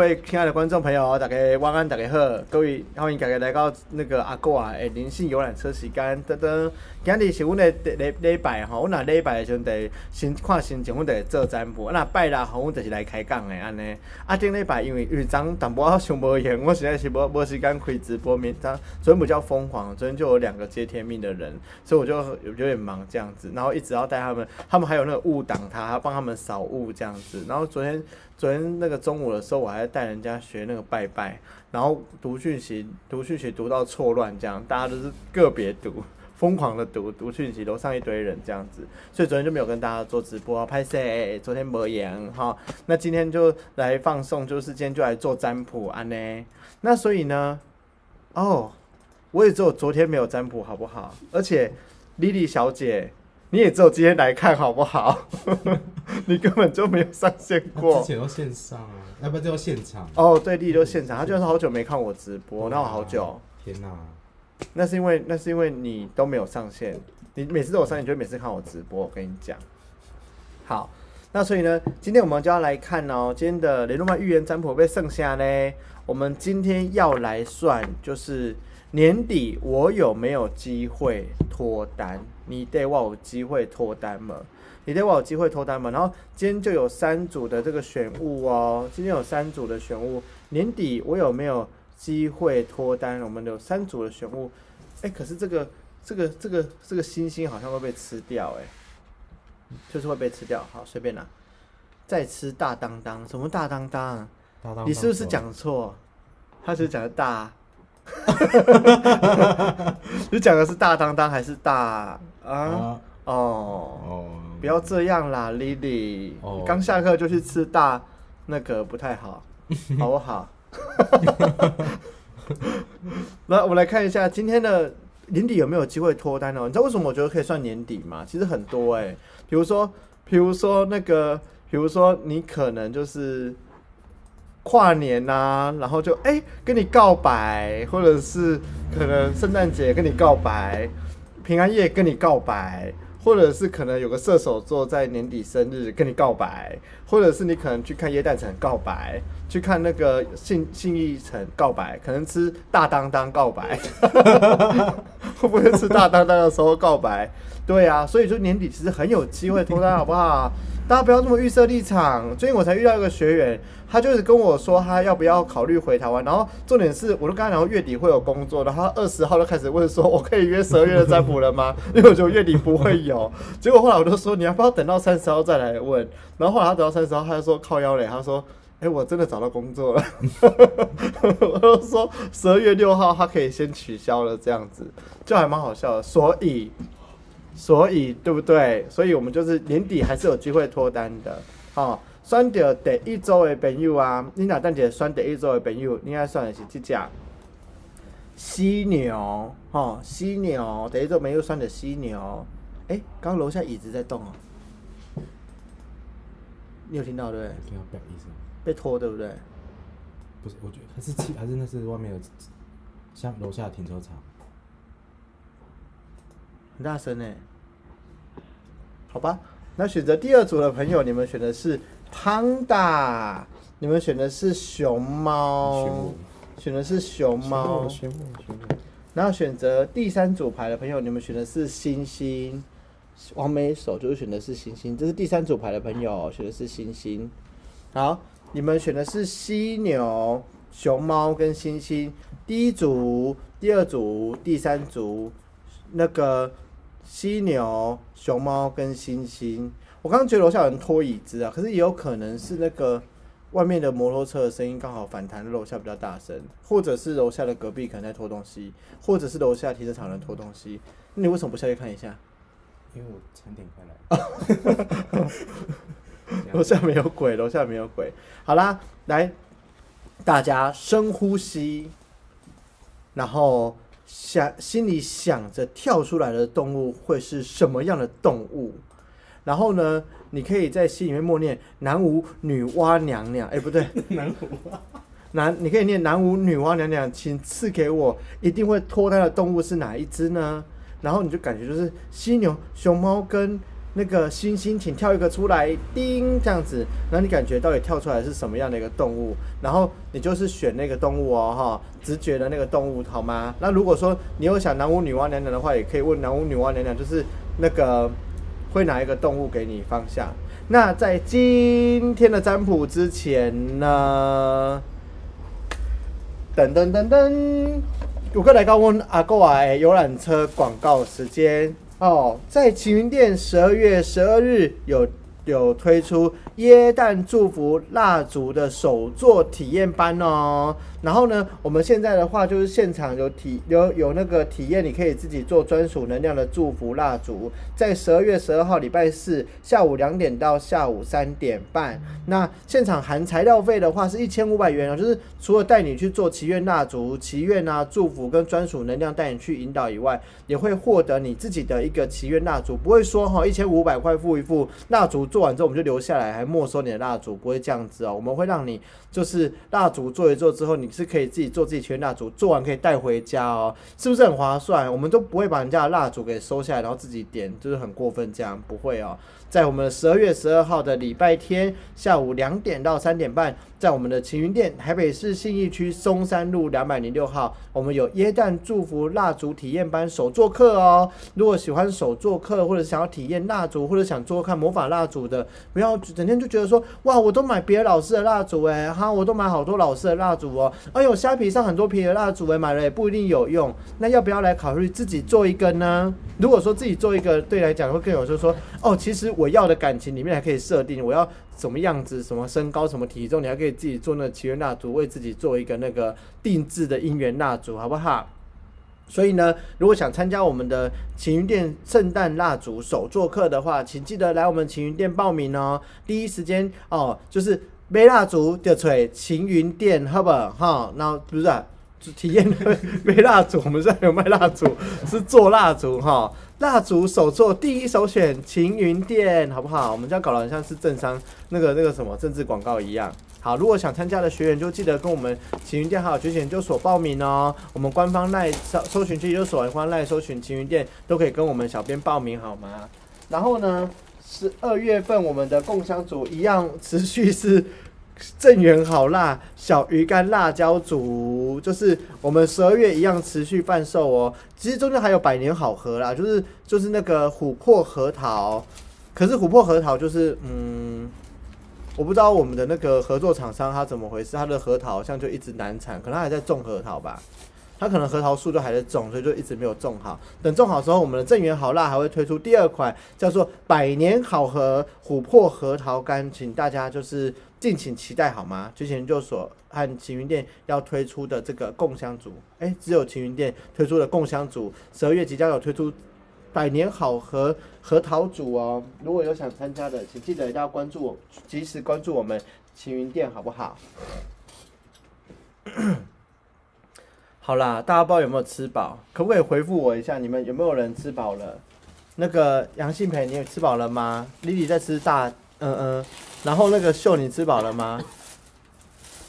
各位亲爱的观众朋友，大家晚安，大家好，各位欢迎大家来到那个阿哥啊的灵性游览车时间，噔噔。今日是阮的礼礼拜吼，阮若礼拜的时阵，得先看心情，阮得做占卜。啊，若拜六吼，阮就是来开讲的安尼。啊，顶礼拜因为因为昨淡薄仔上无闲，我实在是无无时间开直播。明昨昨天比较疯狂，昨天就有两个接天命的人，所以我就有点忙这样子。然后一直要带他们，他们还有那个雾挡他，要帮他们扫雾这样子。然后昨天昨天那个中午的时候，我还带人家学那个拜拜，然后读讯息读讯息读到错乱，这样大家都是个别读。疯狂的读读讯息，楼上一堆人这样子，所以昨天就没有跟大家做直播拍摄。昨天没演哈，那今天就来放送，就是今天就来做占卜安呢。那所以呢，哦，我也只有昨天没有占卜，好不好？而且莉莉小姐，你也只有今天来看，好不好？你根本就没有上线过，之前都线上啊，要不就现场。哦，对，莉莉就现场，他就是好久没看我直播，那我好久。天哪！那是因为那是因为你都没有上线，你每次都有上线，就每次看我直播。我跟你讲，好，那所以呢，今天我们就要来看哦，今天的雷诺曼预言占卜被剩下呢，我们今天要来算，就是年底我有没有机会脱单？你对我有机会脱单吗？你对我有机会脱单吗？然后今天就有三组的这个选物哦，今天有三组的选物，年底我有没有？机会脱单，我们有三组的选物，哎，可是这个这个这个这个星星好像会被吃掉，哎，就是会被吃掉。好，随便拿。再吃大当当，什么大当当？你是不是讲错？他是讲的大，你讲的是大当当还是大啊？哦哦，不要这样啦，Lily，刚下课就去吃大，那个不太好，好不好？那我们来看一下今天的年底有没有机会脱单哦？你知道为什么我觉得可以算年底吗？其实很多哎，比如说，比如说那个，比如说你可能就是跨年呐，然后就哎跟你告白，或者是可能圣诞节跟你告白，平安夜跟你告白。或者是可能有个射手座在年底生日跟你告白，或者是你可能去看耶诞城告白，去看那个信信义城告白，可能吃大当当告白，会不会吃大当当的时候告白？对啊，所以说年底其实很有机会脱单，好不好？大家不要这么预设立场。最近我才遇到一个学员，他就是跟我说他要不要考虑回台湾。然后重点是，我都跟他讲月底会有工作，然后二十号就开始问说，我可以约十二月的占卜了吗？因为我觉得月底不会有。结果后来我就说，你要不要等到三十号再来问？然后后来他等到三十号，他就说靠腰嘞，他说，哎，我真的找到工作了。我就说十二月六号他可以先取消了，这样子就还蛮好笑的。所以。所以对不对？所以我们就是年底还是有机会脱单的。哦，选到第一周的朋友啊，你哪等姐选第一周的朋友，你该算的是这只犀牛，哈，犀牛第一周没有选的犀牛。哎，刚楼下椅子在动哦，你有听到对不对？听到被被拖对不对？不是，我觉得还是气，还是那是外面的，像楼下停车场，很大声呢。好吧，那选择第二组的朋友，你们选的是 Panda，你们选的是熊猫，选的是熊猫，然后选择第三组牌的朋友，你们选的是星星，王美手就是选的是星星，这是第三组牌的朋友选的是星星。好，你们选的是犀牛、熊猫跟星星，第一组、第二组、第三组，那个。犀牛、熊猫跟猩猩，我刚刚觉得楼下有人拖椅子啊，可是也有可能是那个外面的摩托车的声音刚好反弹，楼下比较大声，或者是楼下的隔壁可能在拖东西，或者是楼下停车场人拖东西。那你为什么不下去看一下？因为我餐点快来。楼下没有鬼，楼下没有鬼。好啦，来，大家深呼吸，然后。想心里想着跳出来的动物会是什么样的动物？然后呢，你可以在心里面默念“南无女娲娘娘”。哎，不对，南无南，你可以念“南无女娲娘娘”，请赐给我一定会脱胎的动物是哪一只呢？然后你就感觉就是犀牛、熊猫跟那个星星，请跳一个出来，叮这样子，然后你感觉到底跳出来是什么样的一个动物，然后你就是选那个动物哦，哈，直觉的那个动物好吗？那如果说你有想南巫女娲娘娘的话，也可以问南巫女娲娘娘，就是那个会拿一个动物给你方向。那在今天的占卜之前呢，噔噔噔噔，有个来高温阿哥啊游览车广告时间哦，在晴云店十二月十二日有有推出耶诞祝福蜡烛的手作体验班哦。然后呢，我们现在的话就是现场有体有有那个体验，你可以自己做专属能量的祝福蜡烛，在十二月十二号礼拜四下午两点到下午三点半。那现场含材料费的话是一千五百元哦，就是除了带你去做祈愿蜡烛、祈愿啊祝福跟专属能量带你去引导以外，也会获得你自己的一个祈愿蜡烛，不会说哈一千五百块付一付蜡烛做完之后我们就留下来，还没收你的蜡烛，不会这样子哦，我们会让你就是蜡烛做一做之后你。是可以自己做自己圈蜡烛，做完可以带回家哦，是不是很划算？我们都不会把人家的蜡烛给收下来，然后自己点，就是很过分这样，不会哦。在我们十二月十二号的礼拜天下午两点到三点半，在我们的晴云店，台北市信义区松山路两百零六号，我们有耶诞祝福蜡烛体验班手作课哦。如果喜欢手作课，或者想要体验蜡烛，或者想做看魔法蜡烛的，不要整天就觉得说，哇，我都买别的老师的蜡烛哎，哈，我都买好多老师的蜡烛哦。哎呦，虾皮上很多便宜的蜡烛哎，买了也不一定有用。那要不要来考虑自己做一个呢？如果说自己做一个，对来讲会更有，就是说，哦，其实。我要的感情里面还可以设定我要什么样子、什么身高、什么体重，你还可以自己做那个祈愿蜡烛，为自己做一个那个定制的姻缘蜡烛，好不好？所以呢，如果想参加我们的晴云店圣诞蜡烛手作课的话，请记得来我们晴云店报名哦。第一时间哦，就是买蜡烛的吹晴云店，好不好？哈，那不是啊体验买蜡烛，我们这有卖蜡烛，是做蜡烛哈。蜡烛手作第一首选晴云店，好不好？我们家搞得很像是政商那个那个什么政治广告一样。好，如果想参加的学员就记得跟我们晴云店还有觉醒研究所报名哦。我们官方赖搜搜寻研究所，官方赖搜寻晴云店都可以跟我们小编报名，好吗？然后呢，十二月份我们的共享组一样持续是。正源好辣小鱼干辣椒煮，就是我们十二月一样持续贩售哦。其实中间还有百年好合啦，就是就是那个琥珀核桃，可是琥珀核桃就是嗯，我不知道我们的那个合作厂商他怎么回事，他的核桃好像就一直难产，可能还在种核桃吧。他可能核桃树都还在种，所以就一直没有种好。等种好之后，我们的正源好辣还会推出第二款，叫做百年好合琥珀核桃干，请大家就是敬请期待好吗？之前研究所和晴云店要推出的这个共享组，哎，只有晴云店推出的共享组，十二月即将有推出百年好合核桃组哦。如果有想参加的，请记得一定要关注我，及时关注我们晴云店，好不好？好啦，大家不知道有没有吃饱？可不可以回复我一下？你们有没有人吃饱了？那个杨信培，你吃饱了吗？Lily 在吃大，嗯嗯。然后那个秀，你吃饱了吗？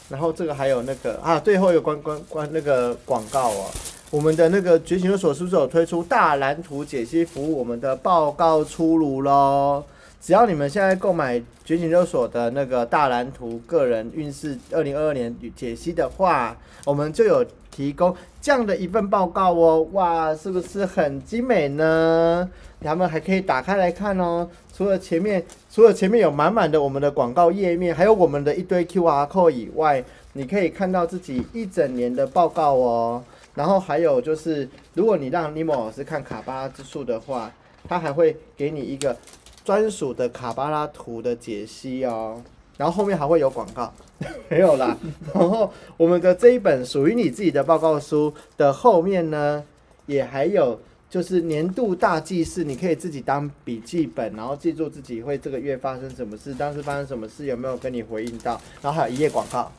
然后这个还有那个啊，最后一个关关关那个广告哦。我们的那个觉醒所是不是有推出大蓝图解析服务？我们的报告出炉喽！只要你们现在购买觉醒六所的那个大蓝图个人运势二零二二年解析的话，我们就有提供这样的一份报告哦。哇，是不是很精美呢？他们还可以打开来看哦。除了前面，除了前面有满满的我们的广告页面，还有我们的一堆 QR code 以外，你可以看到自己一整年的报告哦。然后还有就是，如果你让尼莫老师看卡巴拉之数的话，他还会给你一个。专属的卡巴拉图的解析哦，然后后面还会有广告，没有啦。然后我们的这一本属于你自己的报告书的后面呢，也还有就是年度大记事，你可以自己当笔记本，然后记住自己会这个月发生什么事，当时发生什么事，有没有跟你回应到，然后还有一页广告。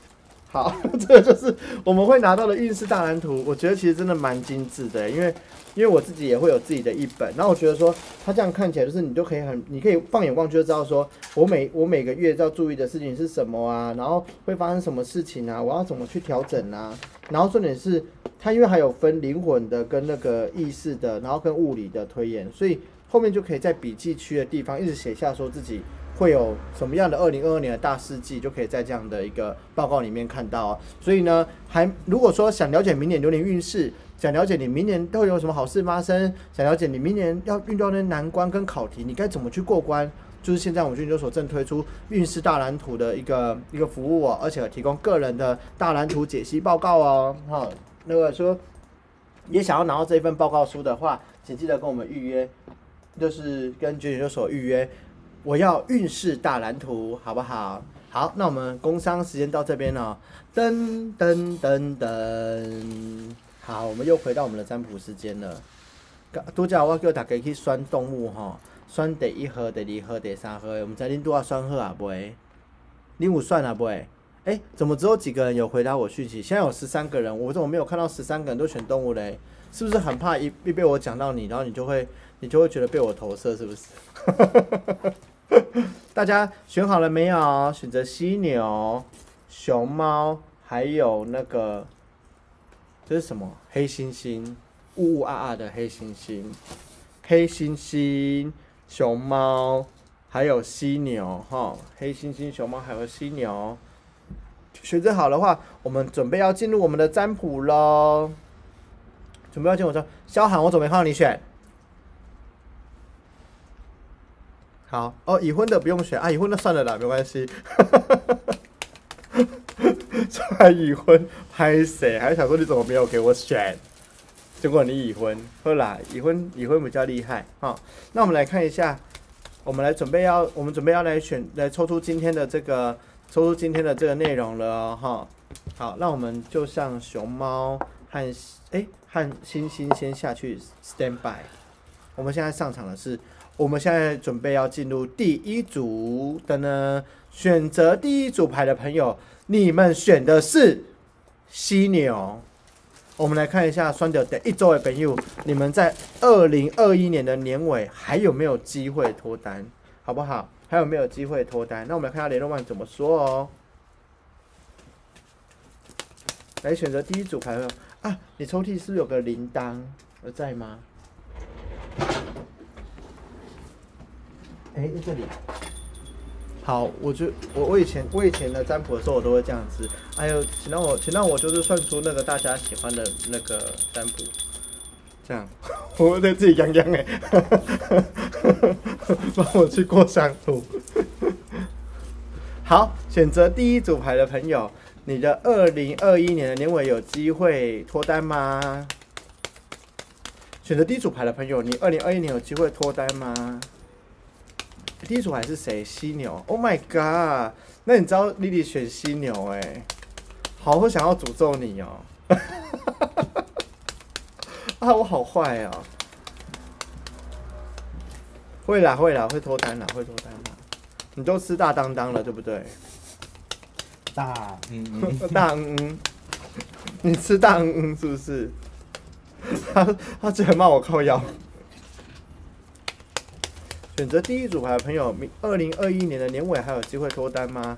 好，这个就是我们会拿到的运势大蓝图。我觉得其实真的蛮精致的，因为因为我自己也会有自己的一本。然后我觉得说，它这样看起来就是你都可以很，你可以放眼望去就知道说，我每我每个月要注意的事情是什么啊，然后会发生什么事情啊，我要怎么去调整啊。然后重点是它因为还有分灵魂的跟那个意识的，然后跟物理的推演，所以后面就可以在笔记区的地方一直写下说自己会有什么样的二零二二年的大事记，就可以在这样的一个报告里面看到哦。所以呢，还如果说想了解明年流年运势，想了解你明年都有什么好事发生，想了解你明年要遇到那难关跟考题，你该怎么去过关，就是现在我们研究所正推出运势大蓝图的一个一个服务哦，而且提供个人的大蓝图解析报告哦。哈，那个说也想要拿到这一份报告书的话，请记得跟我们预约，就是跟研究所预约。我要运势大蓝图，好不好？好，那我们工商时间到这边了，噔噔噔噔，好，我们又回到我们的占卜时间了。拄则我叫大家去选动物吼，选第一盒、第二盒、第三盒，我们知恁拄啊选好啊未？恁有选啊未？哎、怎么只有几个人有回答我讯息？现在有十三个人，我怎么没有看到十三个人都选动物嘞？是不是很怕一一被我讲到你，然后你就会你就会觉得被我投射，是不是？大家选好了没有？选择犀牛、熊猫，还有那个这是什么？黑猩猩，呜呜啊啊的黑猩猩，黑猩猩、熊猫，还有犀牛，哈，黑猩猩、熊猫还有犀牛。选择好的话，我们准备要进入我们的占卜喽。准备要进我说，萧寒，我准备看到你选？好哦，已婚的不用选啊，已婚的算了啦，没关系。才已婚，拍谁？还想说你怎么没有给我选？结果你已婚，后来已婚，已婚比较厉害哈。那我们来看一下，我们来准备要，我们准备要来选，来抽出今天的这个，抽出今天的这个内容了哈。好，那我们就像熊猫和哎和星星先下去 stand by。我们现在上场的是，我们现在准备要进入第一组的呢。选择第一组牌的朋友，你们选的是犀牛。我们来看一下双九的一周的朋友，你们在二零二一年的年尾还有没有机会脱单，好不好？还有没有机会脱单？那我们来看下联络网怎么说哦。来选择第一组牌的啊，你抽屉是不是有个铃铛？有在吗？哎、在这里。好，我就我我以前我以前的占卜的时候，我都会这样子。哎呦，请让我请让我就是算出那个大家喜欢的那个占卜，这样，我在自己洋洋哎，帮我去过相图。好，选择第一组牌的朋友，你的二零二一年的年尾有机会脱单吗？选择第一组牌的朋友，你二零二一年有机会脱单吗？第一组牌是谁？犀牛。Oh my god！那你知道莉莉选犀牛哎、好会想要诅咒你哦、啊，我好坏哦、会啦会啦，会脱单啦，会脱单啦。你都吃大当当了，对不对？大嗯嗯，大嗯嗯，你吃大嗯嗯是不是？他他居然骂我靠腰。选择第一组牌的朋友，明二零二一年的年尾还有机会脱单吗？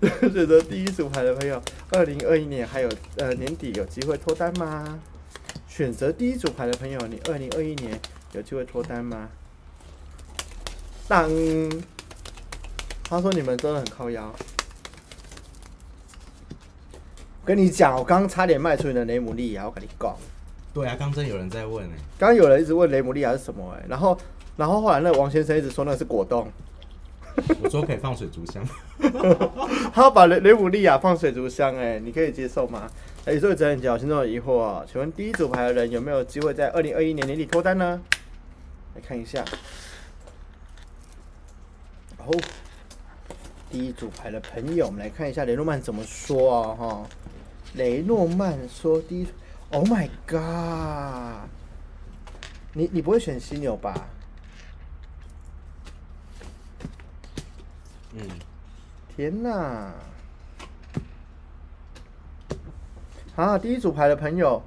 选择第一组牌的朋友，二零二一年还有呃年底有机会脱单吗？选择第一组牌的朋友，你二零二一年有机会脱单吗？当，他说你们真的很靠腰。我跟你讲，我刚刚差点卖出你的雷姆利亚，我跟你讲。对啊，刚真有人在问哎，刚刚有人一直问雷姆利亚是什么哎、然后然后后来那王先生一直说那是果冻，我说可以放水族箱，他要把雷雷姆利亚放水族箱哎、你可以接受吗？哎、宇宙责任角心中有疑惑啊，请问第一组牌的人有没有机会在二零二一年年底脱单呢？来看一下，哦，第一组牌的朋友，我们来看一下雷诺曼怎么说啊哈。雷诺曼说第一，Oh my god，你你不会选犀牛吧？嗯，天呐！啊，第一组牌的朋友，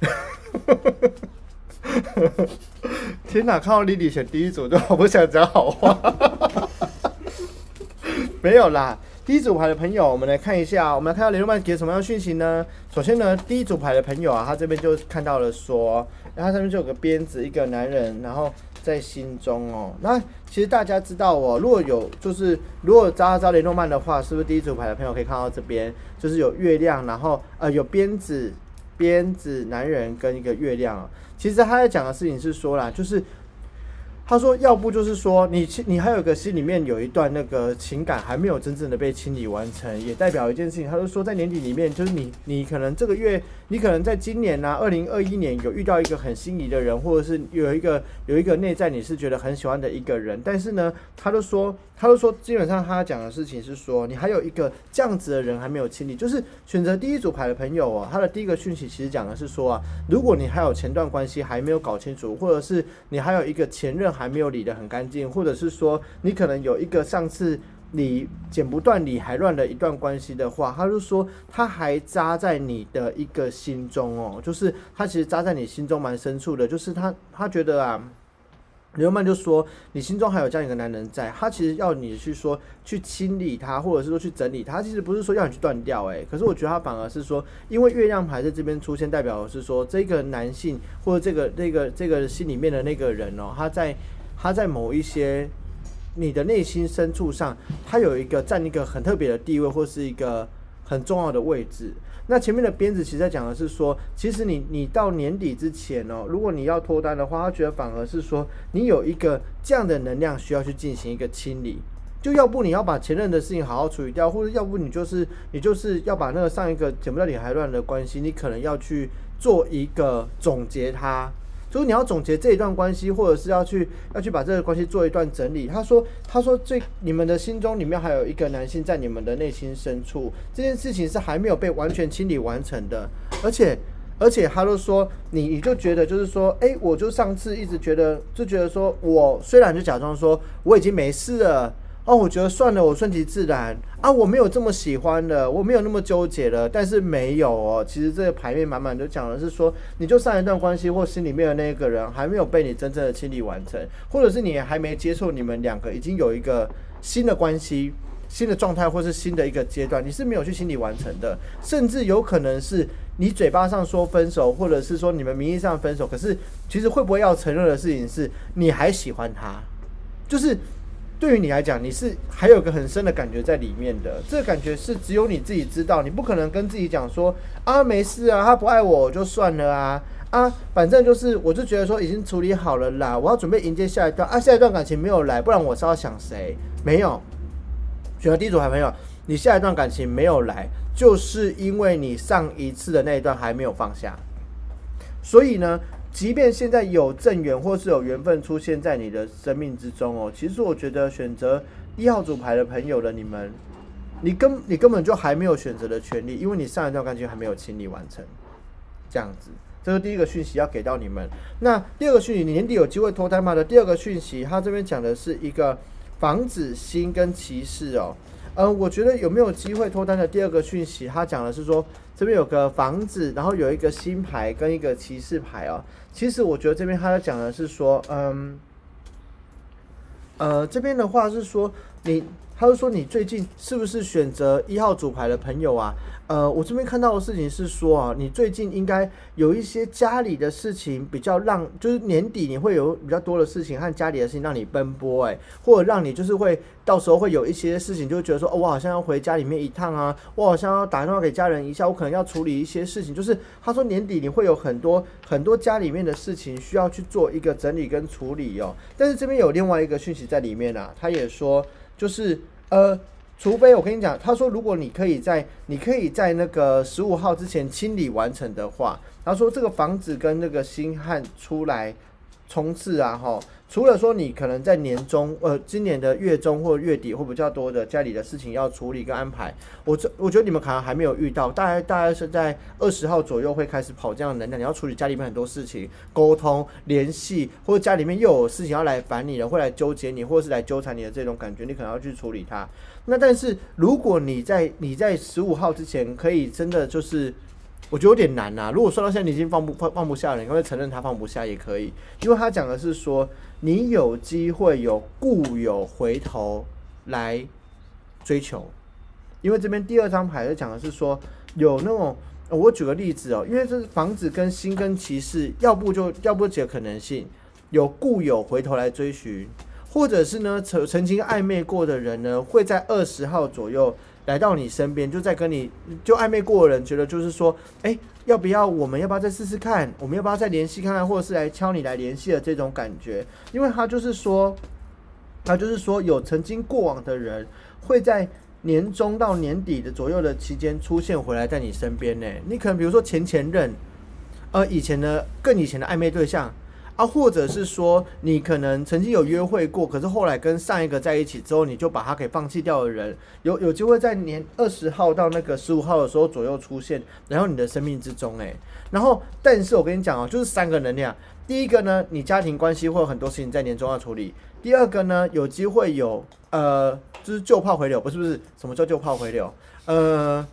天哪！看到莉莉选第一组，就好不想讲好话。没有啦，第一组牌的朋友，我们来看一下，我们来看到雷诺曼给什么样的讯息呢？首先呢，第一组牌的朋友啊，他这边就看到了说，然后他上面就有个鞭子，一个男人，然后在心中哦。那其实大家知道哦，如果有就是如果扎扎雷诺曼的话，是不是第一组牌的朋友可以看到这边，就是有月亮，然后呃有鞭子、鞭子男人跟一个月亮哦。其实他在讲的事情是说啦，就是。他说：“要不就是说，你你还有个心里面有一段那个情感还没有真正的被清理完成，也代表一件事情。他就说，在年底里面，就是你你可能这个月，你可能在今年呢，二零二一年有遇到一个很心仪的人，或者是有一个有一个内在你是觉得很喜欢的一个人。但是呢，他就说，他就说，基本上他讲的事情是说，你还有一个这样子的人还没有清理。就是选择第一组牌的朋友哦，他的第一个讯息其实讲的是说啊，如果你还有前段关系还没有搞清楚，或者是你还有一个前任。还没有理得很干净，或者是说你可能有一个上次你剪不断理还乱的一段关系的话，他就说他还扎在你的一个心中哦，就是他其实扎在你心中蛮深处的，就是他他觉得啊。刘曼就说：“你心中还有这样一个男人在，他其实要你去说去清理他，或者是说去整理他。其实不是说要你去断掉，诶，可是我觉得他反而是说，因为月亮牌在这边出现，代表的是说这个男性或者这个这个这个心里面的那个人哦，他在他在某一些你的内心深处上，他有一个占一个很特别的地位，或是一个很重要的位置。”那前面的鞭子其实在讲的是说，其实你你到年底之前哦，如果你要脱单的话，他觉得反而是说你有一个这样的能量需要去进行一个清理，就要不你要把前任的事情好好处理掉，或者要不你就是你就是要把那个上一个剪不到理还乱的关系，你可能要去做一个总结它。就是你要总结这一段关系，或者是要去要去把这个关系做一段整理。他说：“他说最你们的心中里面还有一个男性在你们的内心深处，这件事情是还没有被完全清理完成的。而且而且他都说你你就觉得就是说，哎，我就上次一直觉得就觉得说我虽然就假装说我已经没事了。”哦，我觉得算了，我顺其自然啊，我没有这么喜欢的，我没有那么纠结了。但是没有哦，其实这个牌面满满都讲的是说，你就上一段关系或心里面的那个人还没有被你真正的清理完成，或者是你还没接受你们两个已经有一个新的关系、新的状态，或是新的一个阶段，你是没有去清理完成的，甚至有可能是你嘴巴上说分手，或者是说你们名义上分手，可是其实会不会要承认的事情是，你还喜欢他，就是。对于你来讲，你是还有个很深的感觉在里面的，这个感觉是只有你自己知道，你不可能跟自己讲说啊没事啊，他不爱我就算了啊啊，反正就是我就觉得说已经处理好了啦，我要准备迎接下一段啊，下一段感情没有来，不然我是要想谁？没有，选择第一组牌朋友，你下一段感情没有来，就是因为你上一次的那一段还没有放下，所以呢。即便现在有正缘或是有缘分出现在你的生命之中哦，其实我觉得选择一号组牌的朋友的你们，你根你根本就还没有选择的权利，因为你上一段感情还没有清理完成。这样子，这是第一个讯息要给到你们。那第二个讯息，你年底有机会脱单吗？的第二个讯息，他这边讲的是一个防止心跟骑士哦。呃，我觉得有没有机会脱单的第二个讯息，他讲的是说这边有个房子，然后有一个新牌跟一个骑士牌哦。其实我觉得这边他在讲的是说，嗯，呃，这边的话是说你，他就说你最近是不是选择一号主牌的朋友啊？呃，我这边看到的事情是说啊，你最近应该有一些家里的事情比较让，就是年底你会有比较多的事情和家里的事情让你奔波，哎，或者让你就是会到时候会有一些事情，就觉得说，哦，我好像要回家里面一趟啊，我好像要打电话给家人一下，我可能要处理一些事情。就是他说年底你会有很多很多家里面的事情需要去做一个整理跟处理哦。但是这边有另外一个讯息在里面啊，他也说就是呃。除非我跟你讲，他说如果你可以在你可以在那个十五号之前清理完成的话，他说这个房子跟那个星汉出来冲刺啊，哈。除了说你可能在年中，呃，今年的月中或月底会比较多的家里的事情要处理跟安排，我这我觉得你们可能还没有遇到，大概大概是在二十号左右会开始跑这样的能量，你要处理家里面很多事情，沟通联系，或者家里面又有事情要来烦你了，会来纠结你，或者是来纠缠你的这种感觉，你可能要去处理它。那但是如果你在你在十五号之前可以真的就是。我觉得有点难呐。如果说到现在你已经放不放放不下了，你可以承认他放不下也可以，因为他讲的是说你有机会有固有回头来追求。因为这边第二张牌在讲的是说有那种，我举个例子哦，因为这是房子跟心跟骑士，要不就要不几个可能性，有故友回头来追寻，或者是呢曾曾经暧昧过的人呢，会在二十号左右来到你身边，就在跟你就暧昧过的人，觉得就是说，哎、要不要我们要不要再试试看？我们要不要再联系看看，或者是来敲你来联系的这种感觉？因为他就是说，他就是说有曾经过往的人会在年中到年底的左右的期间出现回来在你身边呢。你可能比如说前前任，呃，以前的更以前的暧昧对象。啊，或者是说你可能曾经有约会过，可是后来跟上一个在一起之后，你就把他给放弃掉的人，有有机会在年二十号到那个十五号的时候左右出现，然后你的生命之中，哎，然后但是我跟你讲哦，就是三个能量，第一个呢，你家庭关系会有很多事情在年终要处理；第二个呢，有机会有呃，就是旧炮回流，不是不是，什么叫旧炮回流？呃，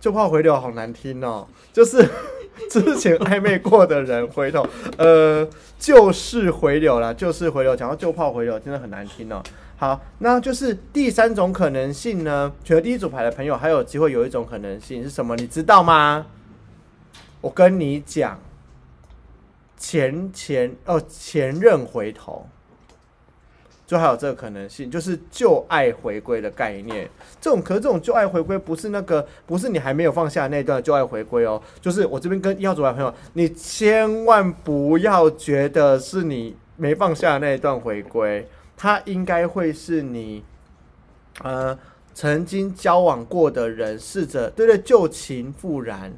旧炮回流好难听哦，就是。之前暧昧过的人回头，呃，旧事回流啦，旧事回流。讲到旧炮回流，真的很难听哦。好，那就是第三种可能性呢。选择第一组牌的朋友，还有机会有一种可能性是什么？你知道吗？我跟你讲，前前哦前任回头，就还有这个可能性，就是旧爱回归的概念。这种可是这种旧爱回归不是那个，不是你还没有放下那段旧爱回归哦，就是我这边跟一号组的朋友，你千万不要觉得是你没放下那一段回归，它应该会是你呃曾经交往过的人，试着对对旧情复燃，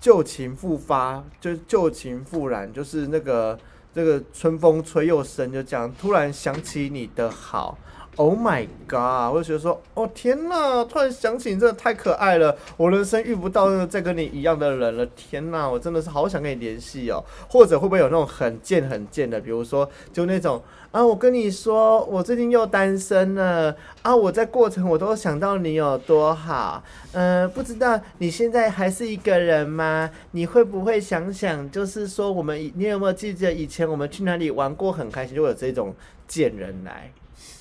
旧情复发，就是旧情复燃，就是那个这个春风吹又生，就这样突然想起你的好。Oh my god！我就觉得说，哦天哪！突然想起你，真的太可爱了。我人生遇不到再跟你一样的人了。天哪，我真的是好想跟你联系哦。或者会不会有那种很贱很贱的，比如说就那种啊，我跟你说，我最近又单身了啊，我在过程我都想到你有多好。嗯、不知道你现在还是一个人吗？你会不会想想，就是说我们你有没有记得以前我们去哪里玩过很开心？就会有这种贱人来。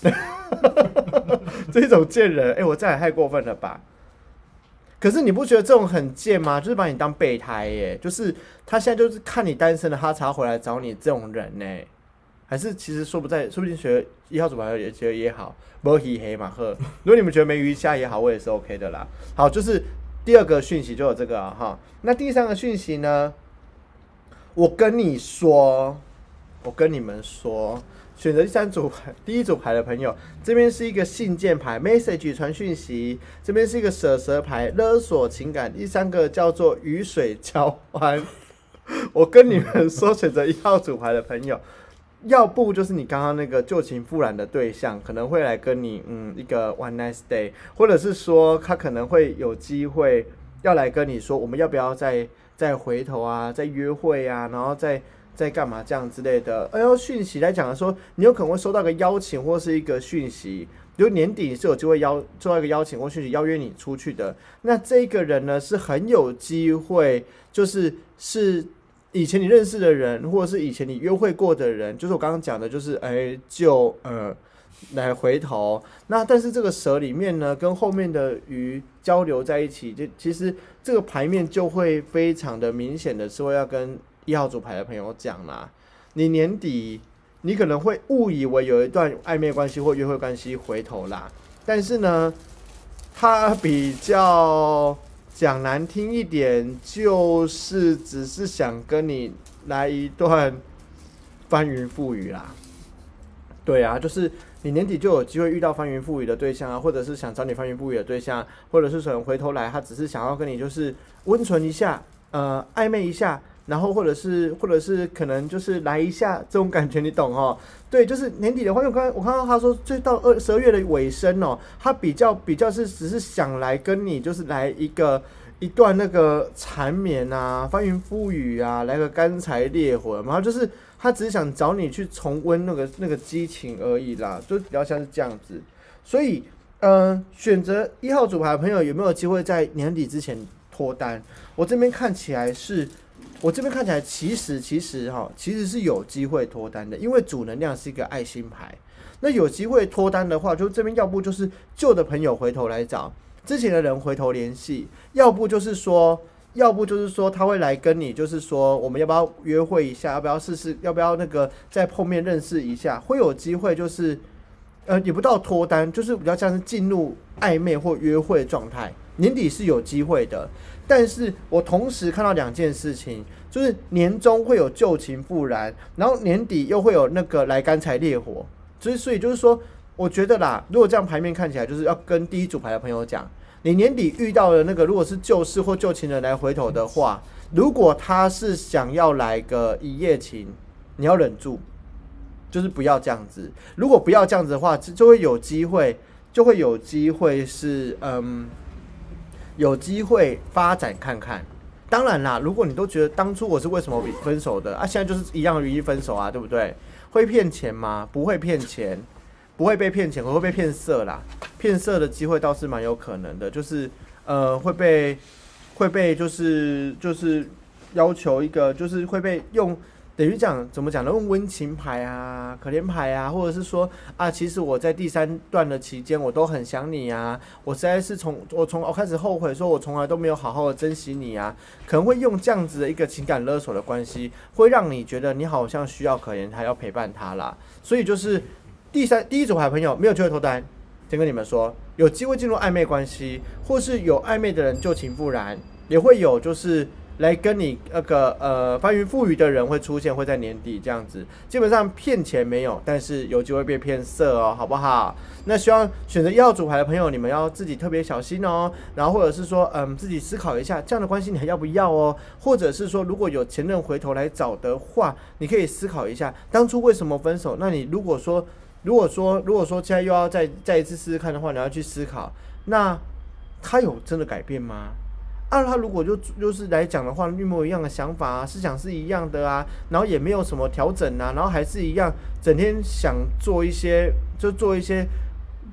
这种贱人，哎、我这也太过分了吧？可是你不觉得这种很贱吗？就是把你当备胎耶，就是他现在就是看你单身了，他才回来找你这种人呢？还是其实说不在，说不定学一号主牌也觉得也好，不黑黑嘛呵。如果你们觉得没鱼虾也好，我也是 OK 的啦。好，就是第二个讯息就有这个啊哈。那第三个讯息呢？我跟你说，我跟你们说，选择第三组牌，第一组牌的朋友，这边是一个信件牌，message 传讯息，这边是一个蛇蛇牌，勒索情感，第三个叫做雨水交换。我跟你们说，选择一号组牌的朋友，要不就是你刚刚那个旧情复燃的对象，可能会来跟你嗯一个 one nice day，或者是说他可能会有机会要来跟你说，我们要不要再再回头啊，再约会啊，然后再在干嘛这样之类的。哎呦，讯息来讲的说，你有可能会收到个邀请或是一个讯息，就年底是有机会邀收到一个邀请或讯息邀约你出去的。那这个人呢，是很有机会，就是是以前你认识的人，或者是以前你约会过的人，就是我刚刚讲的，就是哎，就呃。来回头，那但是这个蛇里面呢，跟后面的鱼交流在一起，就其实这个牌面就会非常的明显的是会要跟一号组牌的朋友讲啦。你年底你可能会误以为有一段暧昧关系或约会关系回头啦，但是呢，他比较讲难听一点，就是只是想跟你来一段翻云覆雨啦。对啊，就是你年底就有机会遇到翻云覆雨的对象啊，或者是想找你翻云覆雨的对象，或者是可能回头来，他只是想要跟你就是温存一下，呃，暧昧一下，然后或者是或者是可能就是来一下这种感觉，你懂哦？对，就是年底的话，因为我刚才我看到他说，最到二十二月的尾声哦，他比较比较是只是想来跟你就是来一个。一段那个缠绵啊，翻云覆雨啊，来个干柴烈火嘛，然后就是他只是想找你去重温那个那个激情而已啦，就比较像是这样子。所以，呃，选择一号组牌的朋友有没有机会在年底之前脱单？我这边看起来是，我这边看起来其实其实哈，其实是有机会脱单的，因为主能量是一个爱心牌。那有机会脱单的话，就这边要不就是旧的朋友回头来找。之前的人回头联系，要不就是说要不就是说他会来跟你，就是说我们要不要约会一下，要不要试试，要不要那个再碰面认识一下，会有机会就是，呃，也不到脱单，就是比较像是进入暧昧或约会状态。年底是有机会的，但是我同时看到两件事情，就是年终会有旧情复燃，然后年底又会有那个来干柴烈火，所以所以就是说，我觉得啦，如果这样牌面看起来，就是要跟第一组牌的朋友讲。你年底遇到的那个，如果是旧事或旧情人来回头的话，如果他是想要来个一夜情，你要忍住，就是不要这样子。如果不要这样子的话，就就会有机会，就会有机会是嗯，有机会发展看看。当然啦，如果你都觉得当初我是为什么分手的啊，现在就是一样的原因分手啊，对不对？会骗钱吗？不会骗钱。不会被骗钱，我会被骗色啦。骗色的机会倒是蛮有可能的，就是呃会被会被就是就是要求一个，就是会被用等于讲怎么讲呢？用温情牌啊、可怜牌啊，或者是说啊，其实我在第三段的期间我都很想你啊，我实在是从我从我开始后悔，说我从来都没有好好的珍惜你啊，可能会用这样子的一个情感勒索的关系，会让你觉得你好像需要可怜他，要陪伴他啦。所以就是。第三第一组牌朋友没有机会脱单，先跟你们说，有机会进入暧昧关系，或是有暧昧的人旧情复燃，也会有就是来跟你那个呃翻云覆雨的人会出现，会在年底这样子。基本上骗钱没有，但是有机会被骗色哦，好不好？那希望选择一号组牌的朋友，你们要自己特别小心哦。然后或者是说，嗯，自己思考一下，这样的关系你还要不要哦？或者是说，如果有前任回头来找的话，你可以思考一下当初为什么分手。那你如果说如果说，如果说现在又要再再一次试试看的话，你要去思考，那他有真的改变吗？啊，他如果就就是来讲的话，一模一样的想法啊，思想是一样的啊，然后也没有什么调整啊，然后还是一样，整天想做一些就做一些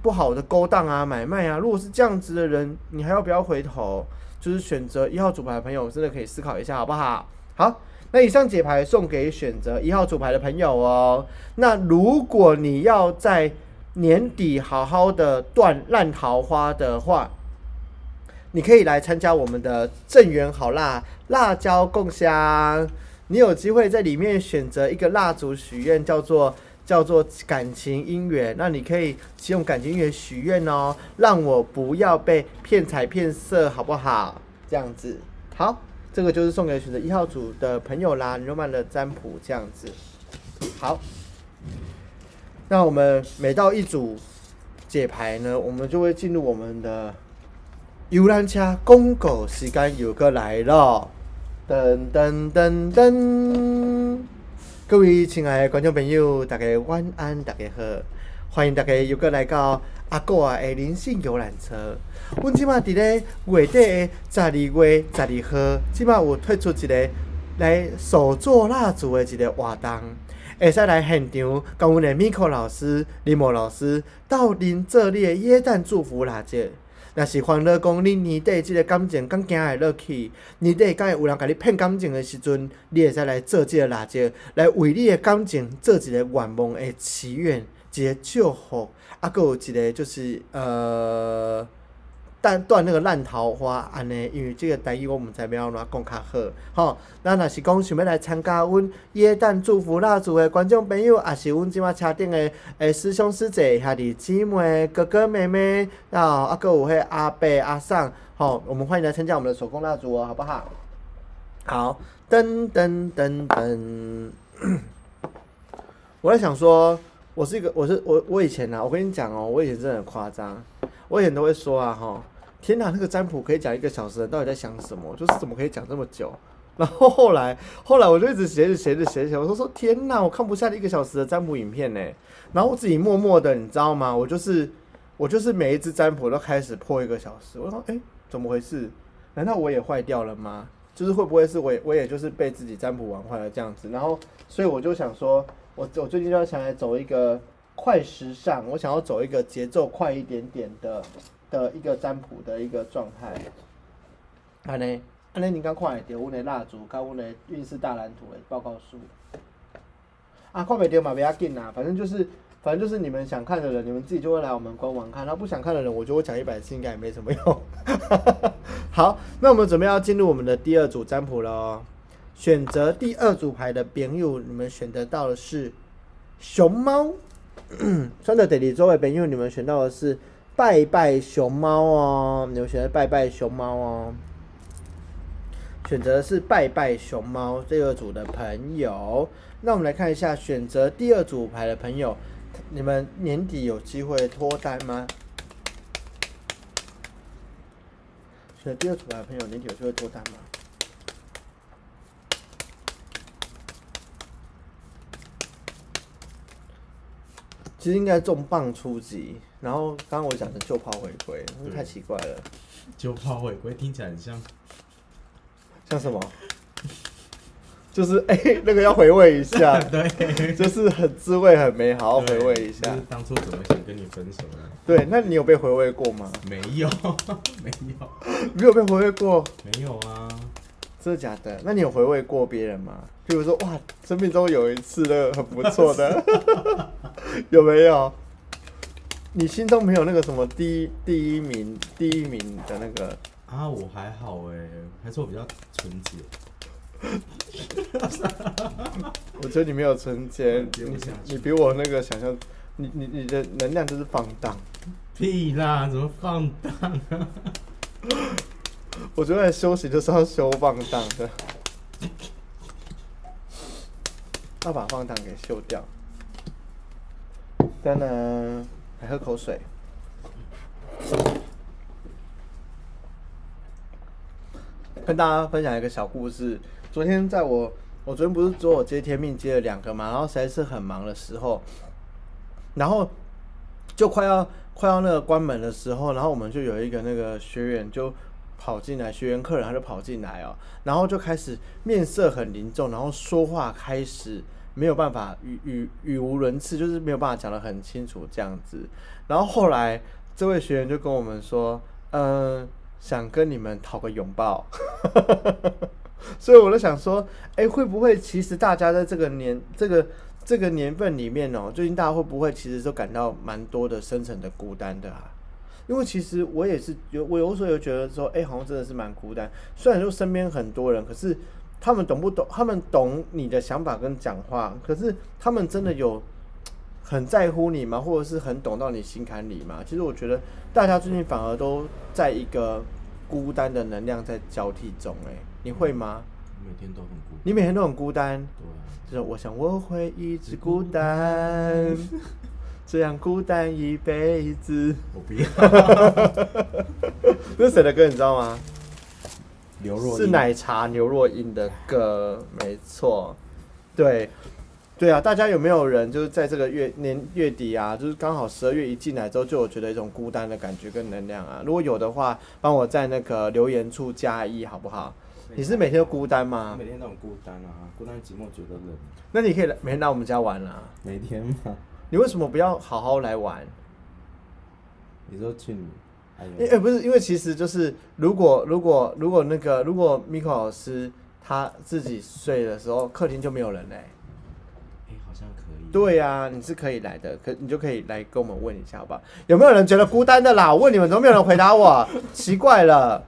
不好的勾当啊、买卖啊。如果是这样子的人，你还要不要回头？就是选择一号主牌的朋友，真的可以思考一下，好不好？好。那以上解牌送给选择一号主牌的朋友哦。那如果你要在年底好好的断烂桃花的话，你可以来参加我们的正缘好辣辣椒共香。你有机会在里面选择一个蜡烛许愿，叫做叫做感情姻缘。那你可以用感情姻缘许愿哦，让我不要被骗财骗色，好不好？这样子好。这个就是送给选择一号组的朋友啦，牛曼的占卜这样子。好，那我们每到一组解牌呢，我们就会进入我们的游览车公告时间又过来了，噔噔噔噔！各位亲爱的观众朋友，大家晚安，大家好，欢迎大家又过来到。阿哥啊，的灵性游览车，阮即马伫咧月底的十二月十二号，即马有推出一个来手做蜡烛的一个活动，会使来现场，跟阮的 Miko 老师、李莫老师到恁做你的耶诞祝福蜡烛。若是烦恼讲你年底即个感情敢行会落去，年底敢会有人甲你骗感情的时阵，你会使来做即个蜡烛，来为你的感情做一个愿望的祈愿，一个祝福。啊，有一个就是呃，断断那个烂桃花安尼，因为这个台语我毋知要安怎讲较好，吼。咱若是讲想要来参加阮耶诞祝福蜡烛的观众朋友，也是阮即马车顶的诶师兄师姐、兄弟姊妹、哥哥妹妹，然后啊，有迄阿伯阿婶，吼，我们欢迎来参加我们的手工蜡烛哦，好不好？好，噔噔噔噔，我在想说。我是一个，我是我我以前呢，我跟你讲哦，我以前真的很夸张，我以前都会说啊哈，天哪，那个占卜可以讲一个小时，到底在想什么？就是怎么可以讲这么久？然后后来后来我就一直写着写着写着，我说说天哪，我看不下一个小时的占卜影片呢。然后我自己默默的，你知道吗？我就是我就是每一只占卜都开始破一个小时。我说哎，怎么回事？难道我也坏掉了吗？就是会不会是我我也就是被自己占卜玩坏了这样子？然后所以我就想说。我我最近要想来走一个快时尚，我想要走一个节奏快一点点的的一个占卜的一个状态。安尼，安尼你刚看会到阮的蜡烛，跟阮的运势大蓝图的报告书。啊，看袂到嘛，不要紧啦，反正就是，反正就是你们想看的人，你们自己就会来我们官网看；，然后不想看的人，我觉得我讲一百次应该也没什么用。好，那我们准备要进入我们的第二组占卜喽。选择第二组牌的朋友，你们选择到的是熊猫。穿的第二组的朋友，你们选到的是拜拜熊猫哦。你们选择拜拜熊猫哦。选择的是拜拜熊猫这个组的朋友。那我们来看一下，选择第二组牌的朋友，你们年底有机会脱单吗？选择第二组牌的朋友，年底有机会脱单吗？其实应该重磅出击，然后刚刚我讲的旧炮回归，那太奇怪了，旧炮回归听起来很像，像什么？就是哎、那个要 回味一下，对，就是很滋味很美好，要回味一下就是。当初怎么想跟你分手的？对，那你有被回味过吗？没有，没有，没有被回味过？没有啊！真的假的？那你有回味过别人吗？比如说，哇，生命中有一次那个很不错的，有没有？你心中没有那个什么第一第一名第一名的那个？啊，我还好哎，还是我比较纯洁。我觉得你没有纯洁，你你比我那个想象，你你你的能量就是放荡。屁啦，怎么放荡啊？我觉得休息就是要修放荡的，要把放荡给修掉。当然，还喝口水。跟大家分享一个小故事。昨天在我，我昨天不是做我接天命接了两个嘛，然后实在是很忙的时候，然后就快要快要那个关门的时候，然后我们就有一个那个学员就跑进来，学员客人他就跑进来哦，然后就开始面色很凝重，然后说话开始没有办法语语语无伦次，就是没有办法讲得很清楚这样子。然后后来这位学员就跟我们说，嗯、想跟你们讨个拥抱。所以我就想说，哎、会不会其实大家在这个年这个这个年份里面哦，最近大家会不会其实都感到蛮多的深层的孤单的啊？因为其实我也是有，我有时候有觉得说，哎、好像真的是蛮孤单。虽然说身边很多人，可是他们懂不懂？他们懂你的想法跟讲话，可是他们真的有 很在乎你吗？或者是很懂到你心坎里吗？其实我觉得大家最近反而都在一个孤单的能量在交替中、哎，你会吗？每天都很孤单。你每天都很孤单，对啊，就是我想我会一直孤单，这样孤单一辈子。我不要。这是谁的歌你知道吗？刘若是奶茶刘若英的歌，没错。对，对啊，大家有没有人就是在这个月年月底啊，就是刚好十二月一进来之后，就有觉得一种孤单的感觉跟能量啊？如果有的话，帮我在那个留言处加一好不好？你是每天都孤单吗每？天都很孤单啊，孤单寂寞觉得冷。那你可以来每天来我们家玩啊。每天嘛，你为什么不要好好来玩？你说去你，还有因为、不是，因为其实就是如果如果如果那个如果 Miko 老师他自己睡的时候，客厅就没有人嘞、哎、好像可以。对呀、你是可以来的，可你就可以来跟我们问一下，好不好？有没有人觉得孤单的啦？我问你们，都没有人回答我？奇怪了，